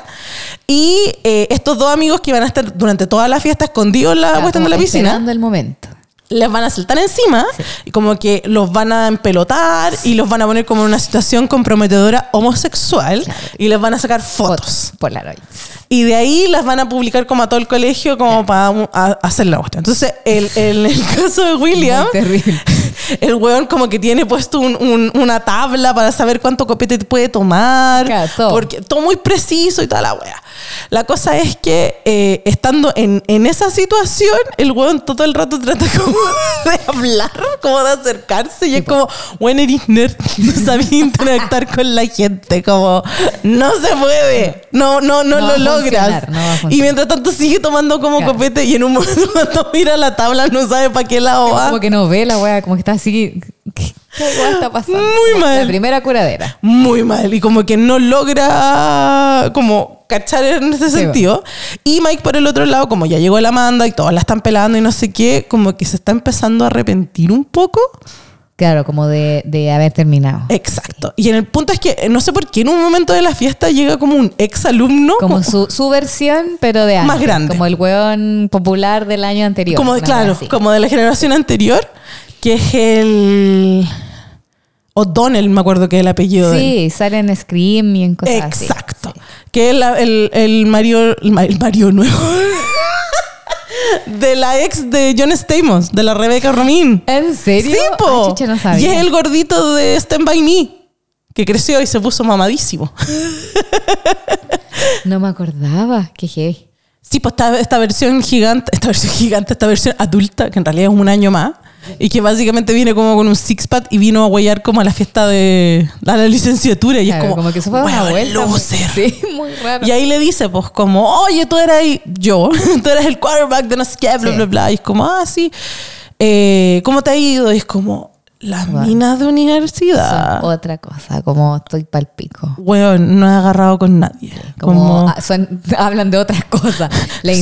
Y eh, estos dos amigos que van a estar durante toda la fiesta escondidos en la
Ya,
cuestión de la piscina
el momento.
les van a saltar encima y como que los van a empelotar y los van a poner como en una situación comprometedora homosexual
Claro.
y les van a sacar fotos.
Polaroids.
Y de ahí las van a publicar como a todo el colegio como para hacer la cuestión. Entonces, el, el- el caso de William,
Muy terrible.
el weón como que tiene puesto un- un- una tabla para saber cuánto copete puede tomar.
Claro, todo.
Porque todo muy preciso y toda la wea. La cosa es que eh, estando en, en esa situación, el weón todo el rato trata como de hablar, como de acercarse. Y es como, bueno, eres nerd, no sabía interactuar con la gente. Como, no se puede. No, no, no,
No
lo
a
logras.
no
y mientras tanto sigue tomando como
Claro.
copete y en un momento cuando mira la tabla no sabe para qué lado va.
Como que no ve la wea, como que está así. ¿Qué, wea está pasando?
Muy
Como
mal.
La primera curadera.
muy mal y como que no logra como cachar en ese
Sí,
sentido. Y Mike por el otro lado, como ya llegó la Amanda y todas la están pelando y no sé qué, como que se está empezando a arrepentir un poco.
Claro, como de, de haber terminado.
Exacto. Y en el punto es que eh, no sé por qué en un momento de la fiesta llega como un ex alumno.
Como su, su versión, pero de antes.
Más grande.
Como el hueón popular del año anterior.
como claro,
así.
como de la generación anterior, que es el O'Donnell, me acuerdo que es el apellido.
Sí, sale en Scream y en cosas así.
Exacto. Que es el, el Mario, el, Ma- el Mario nuevo. de la ex de John Stamos, de la Rebecca Romín.
¿En serio?
Sí, po.
No
y es el gordito de Stand By Me, que creció y se puso mamadísimo.
No me acordaba. Qué heavy.
Sí, pues esta, esta versión gigante, esta versión gigante, esta versión adulta, que en realidad es un año más, y que básicamente viene como con un six-pack y vino a huellar como a la fiesta de a la licenciatura. Y
Claro,
es como,
que se fue una
"Weón,
vuelta. muy-
loser".
Sí, muy raro.
Y ahí le dice, pues, como, oye, tú eras yo, tú eres el quarterback de no sé qué, bla,
Sí.
bla, bla. Y es como, ah, sí. Eh, ¿Cómo te ha ido? Y es como, las
Bueno.
minas de universidad.
Son otra cosa, como estoy pal pico.
Weón, no he agarrado con nadie.
Como,
Como,
ah, son, hablan de otras cosas.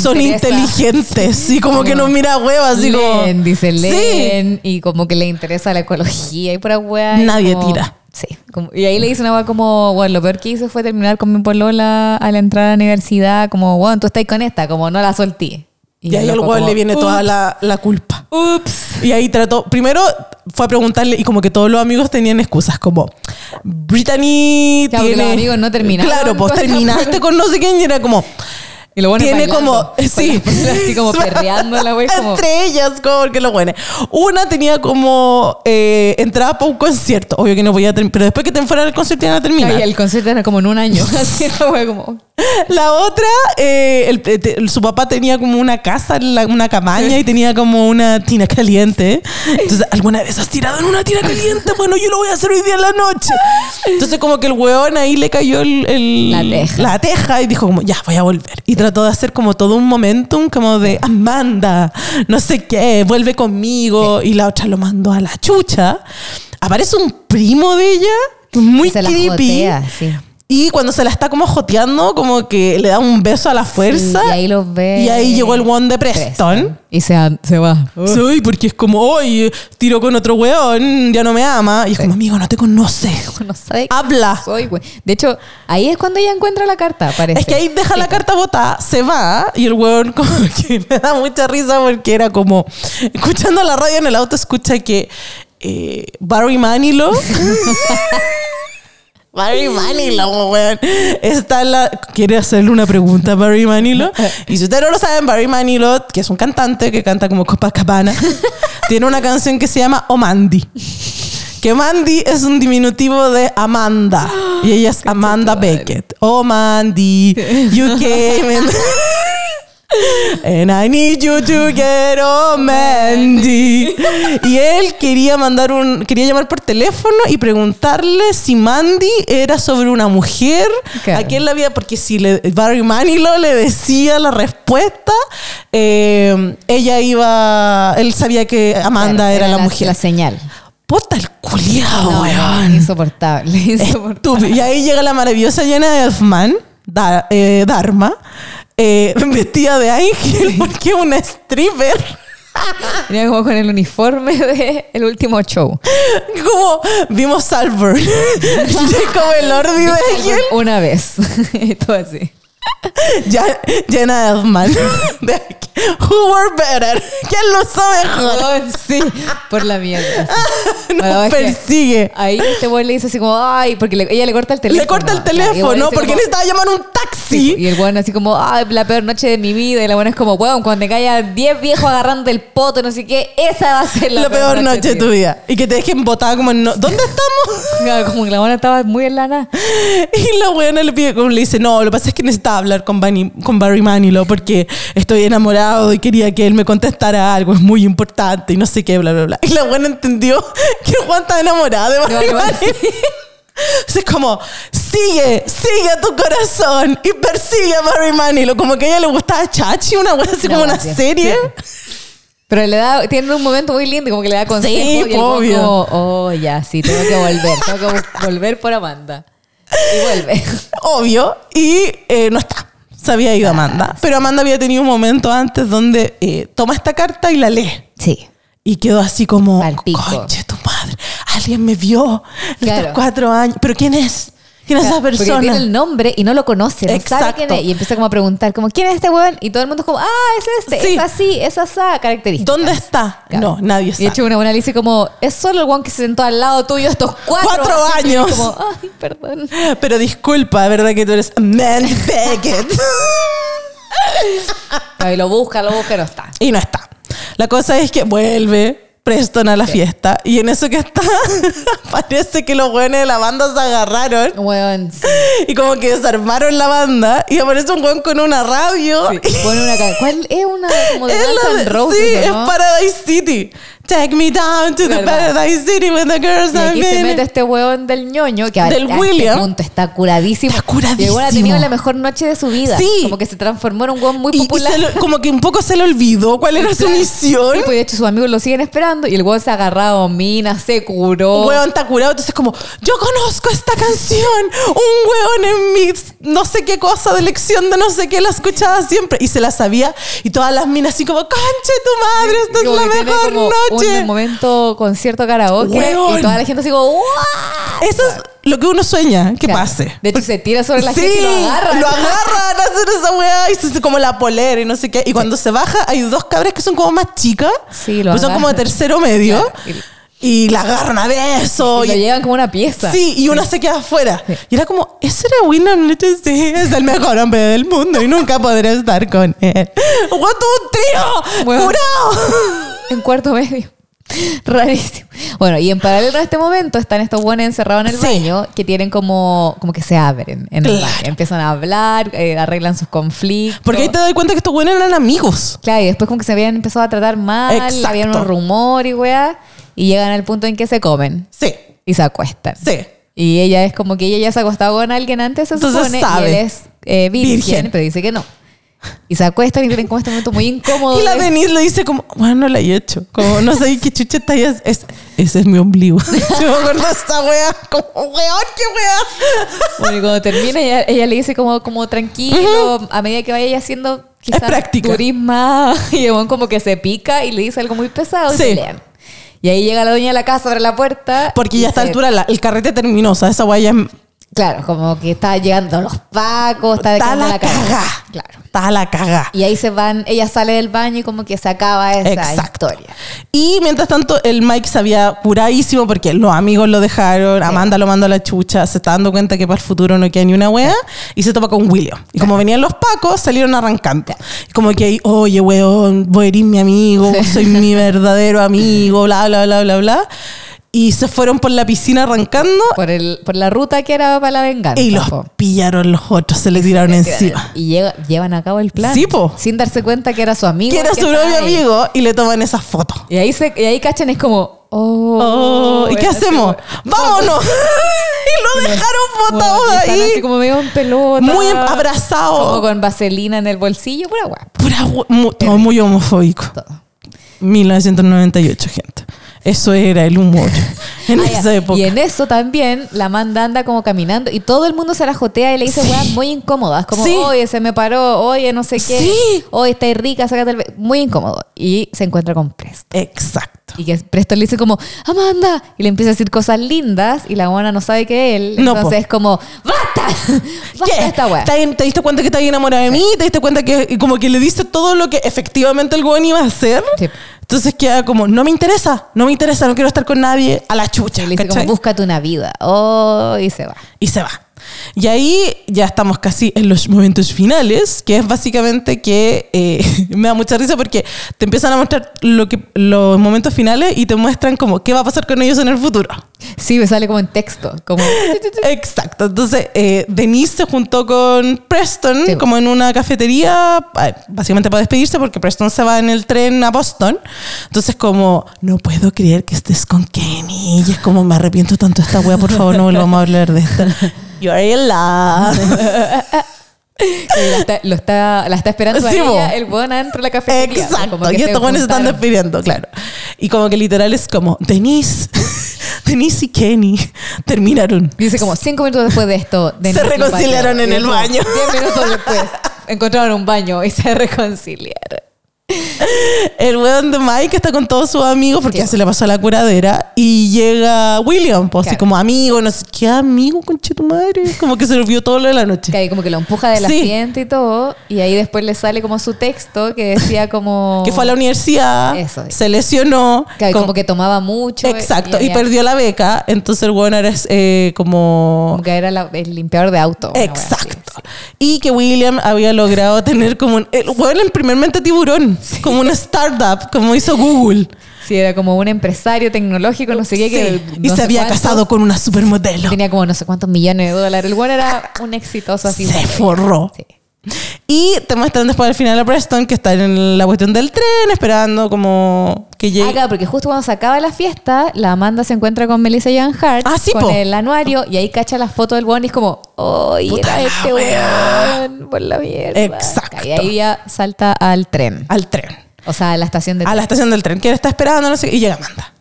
Son inteligentes y como que
Como
nos mira huevas, así como.
leen,
Sí.
leen, y como que le interesa la ecología y pura y
Nadie
como-
tira.
Sí. como- y ahí le dice una weá como, bueno, lo peor que hice fue terminar con mi polola a la entrada a la universidad, como, bueno, tú estás con esta, como no la solté.
Y ahí
el
al
como,
le viene toda
"Ups,
la, la culpa.
Ups.
Y ahí trató, primero fue a preguntarle y como que todos los amigos tenían excusas, como Brittany
Claro,
tiene...
los amigos no terminaron
Claro, pues terminaste con no sé quién y era como...
Y lo bueno
tiene como... Sí.
Así como perreando la wea. Como,
Entre ellas, como porque lo bueno. Una tenía como eh, entrada para un concierto. Obvio que no podía terminar, pero después que te fuera del concierto iban a terminar.
y el concierto era como en un año. Así la wea como.
La otra, eh, el- te- su papá tenía como una casa, una cabaña y tenía como una tina caliente. Entonces, ¿alguna vez has tirado en una tina caliente? Bueno, yo lo voy a hacer hoy día en la noche. Entonces, como que el weón ahí le cayó el, el-
La teja.
la teja y dijo como, ya, voy a volver. Y trató de hacer como todo un momentum como de, Amanda, no sé qué, vuelve conmigo. Y la otra lo mandó a la chucha. Aparece un primo de ella, muy creepy.
sí.
Y cuando se la está como joteando, como que le da un beso a la fuerza.
Y ahí los ve.
Y ahí llegó el one de Preston.
Y se, se va.
Sí, porque es como, oye, tiro con otro weón, ya no me ama. Y es como, amigo, no te conoce.
No sabe
Habla.
soy. De hecho, ahí es cuando ella encuentra la carta, parece.
Es que ahí deja la carta botada, se va y el weón como que me da mucha risa porque era como, escuchando la radio en el auto, escucha que eh, Barry Manilow... Barry Manilow, weón. Está la... Quiere hacerle una pregunta a Barry Manilow. Y si ustedes no lo saben, Barry Manilow, que es un cantante que canta como Copacabana, tiene una canción que se llama O Mandy. Que Mandy es un diminutivo de Amanda. Y ella es Amanda Beckett. Oh, Mandy, you came in. And I need you to get oh Mandy. Y él quería mandar un, quería llamar por teléfono y preguntarle si Mandy era sobre una mujer,
Claro.
a quién la había, porque si le, Barry Manilow le decía la respuesta, eh, ella iba, él sabía que Amanda
Claro,
era, la, mujer.
La señal.
Puta el culiao,
No,
weón.
Insoportable. insoportable.
Estúpido. Y ahí llega la maravillosa Jenna Elfman, eh, Dharma, eh, vestida de ángel porque es una stripper.
Venía como con el uniforme de el último show.
Como vimos Salburn. como el Lordi de ángel.
Una vez. todo así.
Ya- Jenna Elfman. De- Who were better? ¿Quién lo usó mejor?
Oh, sí, por la mierda.
Nos persigue.
Ahí este boy le dice así como, ay, porque le- ella le corta el teléfono.
Le corta el
el
teléfono
dice
porque
como-
necesitaba llamar un taxi.
Y el weón así como, ay, la peor noche de mi vida. Y la buena es como, weón, cuando te caiga 10 viejos agarrando el poto, no sé qué, esa va a ser la,
La peor noche de tu vida. Y que te dejen botada como en... no- ¿Dónde estamos?
Como que la buena estaba muy en la nada.
Y la buena le pide, como le dice, no, lo que pasa es que necesitaba hablar con, Barney- con Barry Manilow porque estoy enamorado y quería que él me contestara algo, es muy importante y no sé qué, bla, bla, bla. Y la buena entendió que Juan estaba enamorado de Barry
Barry Manilow.
Entonces es como, sigue, sigue a tu corazón y persigue a Barry Manilow. Como que a ella le gustaba Chachi, una buena así
Una
como una serie.
Pero le da, tiene un momento muy lindo, como que le da consejos.
Sí,
y el
obvio.
como, oh, ya, sí, tengo que volver. Tengo que vol- volver por Amanda. Y vuelve.
obvio, y eh, no está. Se había ido Amanda. Pero Amanda había tenido un momento antes donde eh, toma esta carta y la lee.
Sí.
Y quedó así como, conche tu madre, alguien me vio
Claro.
estos cuatro años. ¿Pero quién es? ¿Quién es esa
Porque
persona?
tiene el nombre y no lo conoce, no sabe
Exacto.
quién es. Y empieza como a preguntar, como, ¿quién es este weón? Y todo el mundo es como, ah, es este,
Sí.
es así, es asa, característica.
¿Dónde está?
Claro.
No, nadie
Y de
sabe.
hecho una buena dice como, es solo el weón que se sentó al lado tuyo estos cuatro,
Cuatro
Y
años.
como, ay, perdón.
Pero disculpa, ¿de verdad que tú eres Mandy Beckett?
Y lo busca, lo busca y no está.
y no está. La cosa es que vuelve Preston a la fiesta y en eso que está parece que los buenos de la banda se agarraron
Weón, sí.
y como que desarmaron la banda y aparece un weón con una radio.
Sí, Pone una ¿Cuál es una como de
Es la de-
Roses,
sí,
¿o
es
no?
Paradise City. Take me down to the
¿Verdad?
Paradise City with the girls
Y aquí se mete este hueón del ñoño que
Del
a
William.
este punto está curadísimo.
Está curadísimo.
Y hueón ha tenido la mejor noche de su vida.
Sí.
Como que se transformó en un hueón muy
Y- y
popular.
se lo- como que un poco se le olvidó cuál era su misión.
Sí, pues de hecho sus amigos lo siguen esperando y el hueón se ha agarrado mina, se curó.
Weón está curado, entonces como, yo conozco esta canción, un weón en mi no sé qué cosa de lección de no sé qué, la escuchaba siempre y se la sabía y todas las minas así como, conche tu madre, esta es la mejor noche.
Un momento concierto karaoke y toda la gente así como ¡Wow!
Eso es lo que uno sueña que
Claro.
pase.
De hecho, se tira sobre la
sí,
gente y lo agarra.
Lo agarran a hacer esa weá y se hace como la polera y no sé qué. Y cuando se baja, hay dos cabras que son como más chicas.
Sí, lo
pues son como de tercero medio.
Claro.
Y la agarran a beso.
Y lo
y-
llevan como una pieza.
Sí, y una se queda afuera. Y era como, ese era Little, sí, es el mejor hombre del mundo y nunca podré estar con él. ¡What un trío!
Bueno.
¡Curado!
En cuarto medio. Rarísimo. Bueno, y en paralelo a este momento están estos buenos encerrados en el
Sí.
baño que tienen como, como que se abren en el baño. Empiezan a hablar, eh, arreglan sus conflictos.
Porque ahí te das cuenta que estos buenos eran amigos.
Claro, y después como que se habían empezado a tratar mal,
Exacto.
había unos rumores y weá, y llegan al punto en que se comen
Sí,
y se acuestan.
sí.
Y ella es como que ella ya se ha acostado con alguien antes, se
Entonces
supone,
sabe.
y él es eh, virgen,
Virgen.
pero dice que no. Y se acuestan y tienen como este momento muy incómodo.
Y la
de-
Denise le dice como, bueno, no la he hecho. Como, no sé qué chucha está. Es, es- ese es mi ombligo. Yo me acuerdo esta wea. Como, weón, qué wea.
Bueno, y cuando termina, ella, ella le dice como, como tranquilo, a medida que vaya haciendo quizás
práctica.
turismo, y el como que se pica y le dice algo muy pesado y
Sí.
Y ahí llega la dueña de la casa, abre la puerta.
Porque ya a esta
se-
altura la- el carrete terminó. O sea, esa wea ya es-
Claro, como que está llegando los pacos, está quedando
la
la caga.
caga.
Claro.
Está la caga.
Y ahí se van, ella sale del baño y como que se acaba esa
Exacto.
historia.
Y mientras tanto, el Mike se había curadísimo porque los amigos lo dejaron, Amanda lo mandó a la chucha, se está dando cuenta que para el futuro no queda ni una wea, y se topa con William. Y como venían los pacos, salieron arrancando. Y como que ahí, oye, weón, voy a herir mi amigo, soy mi verdadero amigo, bla, bla, bla, bla, bla. Y se fueron por la piscina arrancando
Por, el, por la ruta que era para la venganza.
y los
po.
pillaron los otros, se le tiraron encima.
Y llevan a cabo el plan.
Sí, po.
Sin darse cuenta que era su amigo.
Que era su propio
ahí.
amigo y le toman esas fotos.
Y ahí, se, y ahí cachan, es como, oh.
Oh, ¿Y qué hacemos?
como-
¡Vámonos! y lo dejaron botado ahí.
así como medio en pelota.
Muy abrazado.
Como con vaselina en el bolsillo, pura guapa.
Pura todo muy homofóbico.
Todo.
1998, gente. Eso era el humor en
Ah,
esa época.
Y en eso también la Amanda anda como caminando y todo el mundo se la jotea y le dice
Sí.
weas muy incómodas. Como,
Sí.
oye, se me paró, oye, no sé qué.
Sí.
Oye, está rica, sácate el... be-". Muy incómodo. Y se encuentra con Preston.
Exacto.
Y que Preston le dice como, Amanda. Y le empieza a decir cosas lindas y la buena no sabe que él.
No.
Entonces es como, ¡basta! ¡Basta
¿Qué?
esta wea!
¿Te, te diste cuenta que está bien enamorada de mí? ¿Te diste cuenta que como que le dice todo lo que efectivamente el weón iba a hacer?
Sí.
Entonces queda como, no me interesa, no me interesa, no quiero estar con nadie, a la chucha.
Y le dice como, búscate una vida. Oh, y se va.
y se va. Y ahí ya estamos casi en los momentos finales, que es básicamente que eh, me da mucha risa porque te empiezan a mostrar lo que, los momentos finales y te muestran como qué va a pasar con ellos en el futuro.
Sí, me sale como en texto. Como,
Exacto. Entonces, eh, Denise se juntó con Preston
Sí.
como en una cafetería, básicamente para despedirse, porque Preston se va en el tren a Boston. Entonces, como, no puedo creer que estés con Kenny. Y es como, me arrepiento tanto de esta wea, por favor, no volvamos a hablar de esta. You're in love.
La está, lo está, la está esperando a
Sí,
ella,
bo.
el weón adentro de la cafetería.
Exacto.
Como que
Y estos buenos se están despidiendo, claro. Y como que literal es como, Denise, Denise y Kenny terminaron.
Dice como cinco minutos después de esto. de
Se reconciliaron en el
como
baño.
Diez minutos después encontraron un baño y se reconciliaron.
El weón de Mike está con todos sus amigos porque ya se le pasó la curadera y llega William, pues así como amigo, no sé qué amigo, conche tu madre. Como que se olvidó todo lo de la noche.
Que ahí como que lo empuja del
Sí.
asiento y todo. Y ahí después le sale como su texto que decía como...
Que fue a la universidad,
Eso.
se lesionó.
que ahí
con-
como que tomaba mucho.
Exacto, y, perdió la beca. Entonces el weón era eh, como
Como que era la- el limpiador de auto. así,
Exacto.
sí.
Y que William había logrado tener como un. El weón primer mente tiburón. Como una startup, como hizo Google.
Sí, era como un empresario tecnológico, no sé qué. que
y se había casado con una supermodelo.
Tenía como no sé cuántos millones de dólares. El bueno era un exitoso así.
Se forró.
Sí.
Y te muestran después al final a Preston que está en la cuestión del tren esperando como que llegue.
Ah, claro, porque justo cuando se acaba la fiesta, la Amanda se encuentra con Melissa Joan Hart
Ah, sí,
con
po.
el anuario y ahí cacha la foto del weón y es como, ¡ay,
Puta
era este
wea".
weón! Por la mierda.
Exacto.
Y ahí ya salta al tren.
Al tren.
O sea, a la estación de
A la estación del tren. Que él está esperando, no sé qué, y llega Amanda.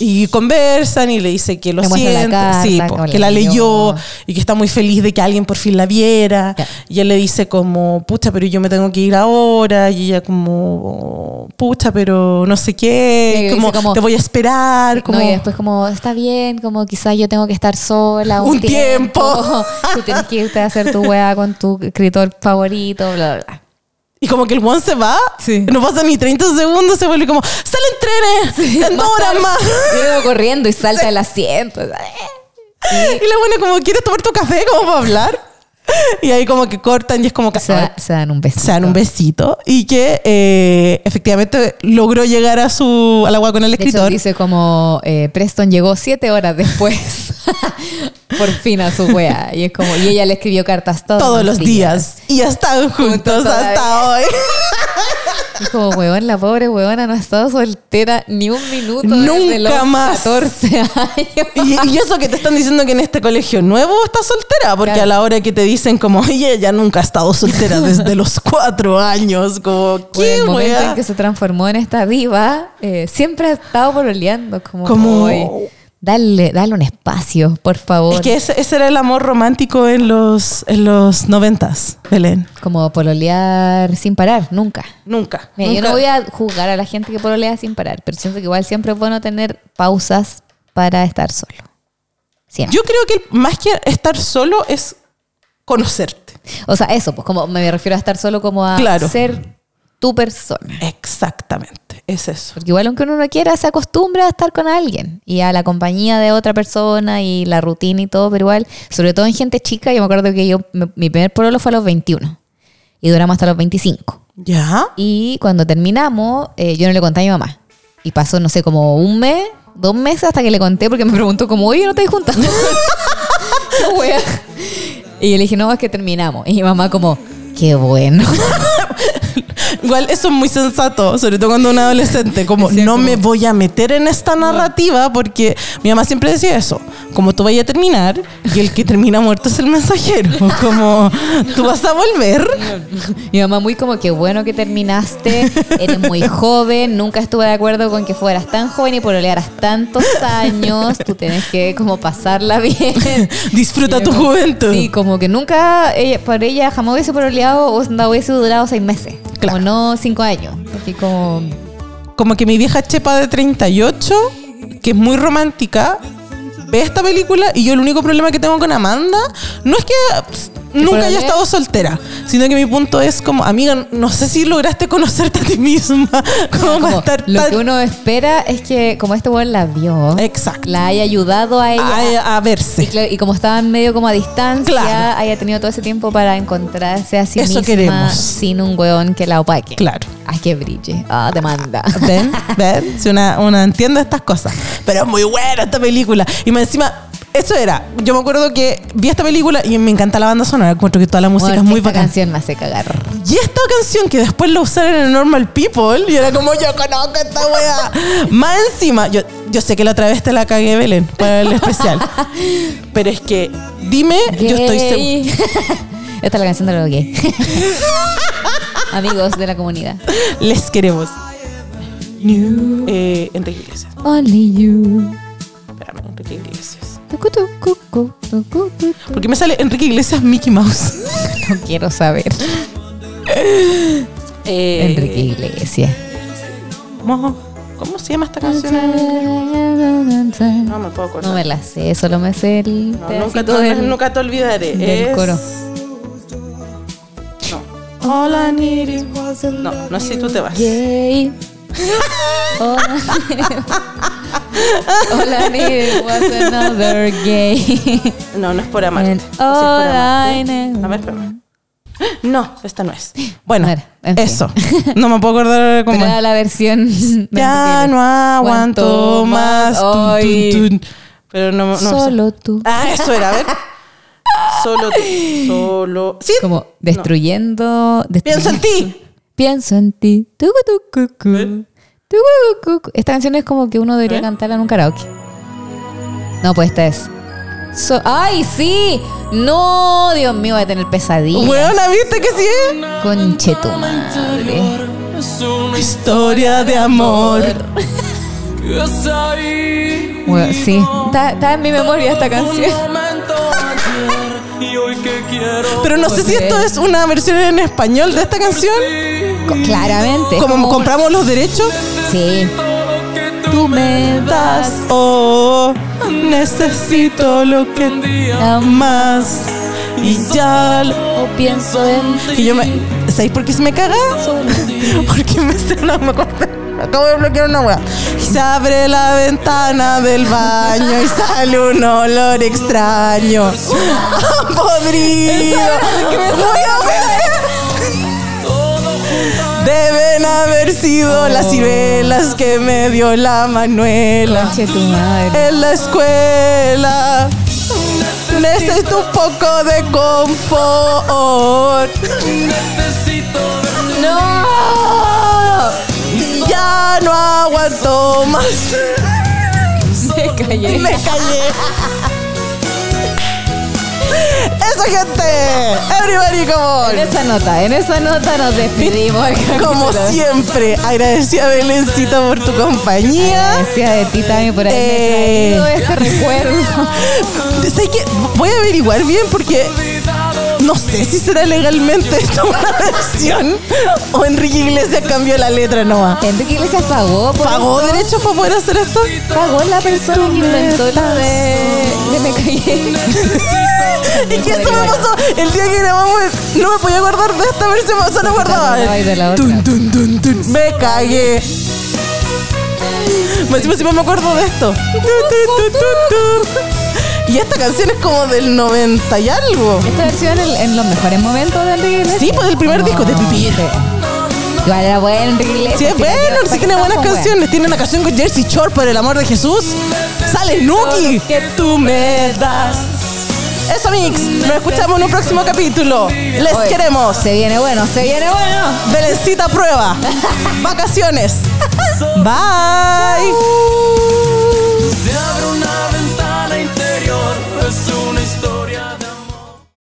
Y conversan y le dice que lo siente,
carta,
sí, po,
como
que
la
leyó
leyó.
y que está muy feliz de que alguien por fin la viera. Y él le dice como, pucha, pero yo me tengo que ir ahora. Y ella como, pucha, pero no sé qué.
Sí,
como,
como-
te voy a esperar. Como,
No, y después como, está bien, como quizás yo tengo que estar sola un,
Un tiempo.
Tú tienes que irte a hacer tu weá con tu escritor favorito, bla, bla, bla.
Y como que el one se va,
Sí.
no pasa ni 30 segundos, se vuelve como, salen trenes, en dos horas más.
Y luego corriendo y salta el asiento.
Y la buena como, ¿quieres tomar tu café como para hablar? Y ahí como que cortan y es como que
Se, da- se dan un beso.
se dan un besito y que eh, efectivamente logró llegar a su al agua con el
De hecho,
escritor.
dice como eh, Preston llegó siete horas después por fin a su wea. Y es como, y ella le escribió cartas todos,
todos los días. Y están juntos hasta
todavía.
hoy.
Y como, weón, la pobre weona no ha estado soltera ni un minuto desde
Nunca
los
más.
14 años.
Y, y eso que te están diciendo que en este colegio nuevo está soltera, porque
Claro.
a la hora que te dicen como, oye, ella nunca ha estado soltera desde los cuatro años, como,
Bueno,
¿qué
el momento
wea?
en que se transformó en esta diva, eh, siempre ha estado pololeando. Como,
Como-
"Oye, dale, dale un espacio, por favor.
Es que ese, ese era el amor romántico en los, en los noventas, Belén.
Como pololear sin parar, nunca.
Nunca.
Mira, yo no voy a juzgar a la gente que pololea sin parar, pero siento que igual siempre es bueno tener pausas para estar solo. Siempre.
Yo creo que más que estar solo es conocerte.
o sea, eso, pues como me refiero a estar solo como a
Claro.
ser tu persona.
Exactamente, es eso.
Porque igual aunque uno no quiera, se acostumbra a estar con alguien y a la compañía de otra persona y la rutina y todo, pero igual, sobre todo en gente chica, yo me acuerdo que yo, mi primer pololo fue a los 21 y duramos hasta los 25.
¿Ya?
Y cuando terminamos, eh, yo no le conté a mi mamá. Y pasó, no sé, como un mes, dos meses hasta que le conté porque me preguntó como, oye, ¿no te wea? Y yo le dije, no, es que terminamos. Y mi mamá como, qué bueno.
Igual eso es muy sensato, sobre todo cuando un adolescente, como no
como-
me voy a meter en esta narrativa porque mi mamá siempre decía eso, como tú vayas a terminar y el que termina muerto es el mensajero, como tú vas a volver.
Mi mamá muy como, qué bueno que terminaste, eres muy joven, nunca estuve de acuerdo con que fueras tan joven y pololearas tantos años, tú tienes que como pasarla bien.
Disfruta
Y
tu
como-
juventud.
Sí, como que nunca, ella, por ella jamás hubiese pololeado o onda, hubiese durado seis meses.
Claro.
Como no cinco años. Así como,
Como que mi vieja chepa de 38, que es muy romántica, ve esta película y yo el único problema que tengo con Amanda no es que nunca haya estado soltera, sino que mi punto es como, amiga, no sé si lograste conocerte a ti misma como,
como
estar
lo
tan-
que uno espera es que como este weón la vio,
Exacto.
la haya ayudado a ella.
a, a
Y,
verse.
claro, y como estaban medio como a distancia,
Claro.
haya tenido todo ese tiempo para encontrarse a sí
Eso
misma
queremos.
sin un weón que la opaque.
Claro.
Ay, que brille. Ah, te manda.
¿Ven? ¿Ven? Si una, una entiende estas cosas. Pero es muy buena esta película. Y más encima, eso era. Yo me acuerdo que vi esta película y me encanta la banda sonora. Encuentro que toda la música
Bueno,
es muy
esta canción me hace cagar.
Y esta canción que después la usaron en Normal People y era como yo conozco esta wea. Más encima, yo, yo sé que la otra vez te la cagué, Belén, para el especial. Pero es que, dime, yo estoy segura.
Esta es la canción de los gays. Amigos de la comunidad.
Les queremos. Eh, Enrique Iglesias.
Only you.
Espérame, Enrique Iglesias. Porque me sale Enrique Iglesias Mickey Mouse.
No quiero saber.
Eh,
Enrique Iglesias.
¿cómo, se llama esta canción? No me puedo acordar.
No me la sé, solo me sé el
No, nunca, te,
del-
nunca te olvidaré.
del
es...
coro.
No. All I was a No, no sé si tú te vas.
Gay. Hola. Hola, needed was another gay.
No, no es por amarte. Sí es por
all
amarte.
I.
A ver, espérame. No, esta no es. Bueno,
No era, en fin.
eso. No me puedo acordar cómo
Pero era la versión.
Ya no aguanto más. Tun,
Ay.
tun, tun. Pero no, no sé.
Solo tú.
Ah, eso era, a ver. Solo tú. Solo. Sí.
Como destruyendo.
Pienso en ti.
Pienso en ti. Cu. Esta canción es como que uno debería
¿Eh?
cantarla en un karaoke. No, pues esta es. So- ¡Ay, sí! No, Dios mío, voy a tener pesadillas.
Buena, ¿viste que sí?
Conche tu madre.
Historia de amor.
Bueno, sí, está, está en mi memoria esta canción.
Pero no sé si esto es una versión en español de esta canción.
Claramente. es
Como compramos los derechos.
Sí. Tú me das
Oh, necesito lo que amas. Y ya lo-
pienso en
que yo me. ¿Sabéis por qué se me caga? Porque me, no, me. Acabo de bloquear una hueá. Se abre la ventana del baño y sale un olor extraño. Podrido. Voy a ver. Deben haber sido las ciruelas que me dio la Manuela
Conche tu madre.
en la escuela. Necesito un poco de confort.
¡No!
Ya no aguanto más.
Me callé.
Me callé. Eso, gente. Everybody, come on.
En esa nota, en esa nota nos despedimos.
Como siempre, agradecida Belencita por tu compañía.
Gracias de ti también por haberme
Eh.
traído este recuerdo.
¿Sabes qué? Voy a averiguar bien porque no sé si será legalmente esta una versión o Enrique Iglesias cambió la letra nomás.
Enrique Iglesias pagó por
¿Pagó
esto.
derechos para poder hacer esto?
Pagó la persona que inventó la de, de Me Callé.
Y que eso me pasó el día que grabamos. No me podía acordar de esta versión. Tun, tun, tun, tun. Me cagué. Me me acuerdo de esto. Y esta canción es como del 90 y algo.
Esta versión en, en los mejores momentos de Enrique Iglesias.
Sí, pues el primer disco de Pipir.
Sí. Igual era bueno Enrique Iglesias.
Sí, es bueno, sí tiene buenas canciones. Tiene una canción con Jersey Shore por el amor de Jesús. Sale Nuki. Que tú me das. Eso, Mix. Nos escuchamos en un próximo capítulo. Les
Oye,
queremos.
Se viene bueno, se viene bueno.
Belencita prueba. Vacaciones. Bye.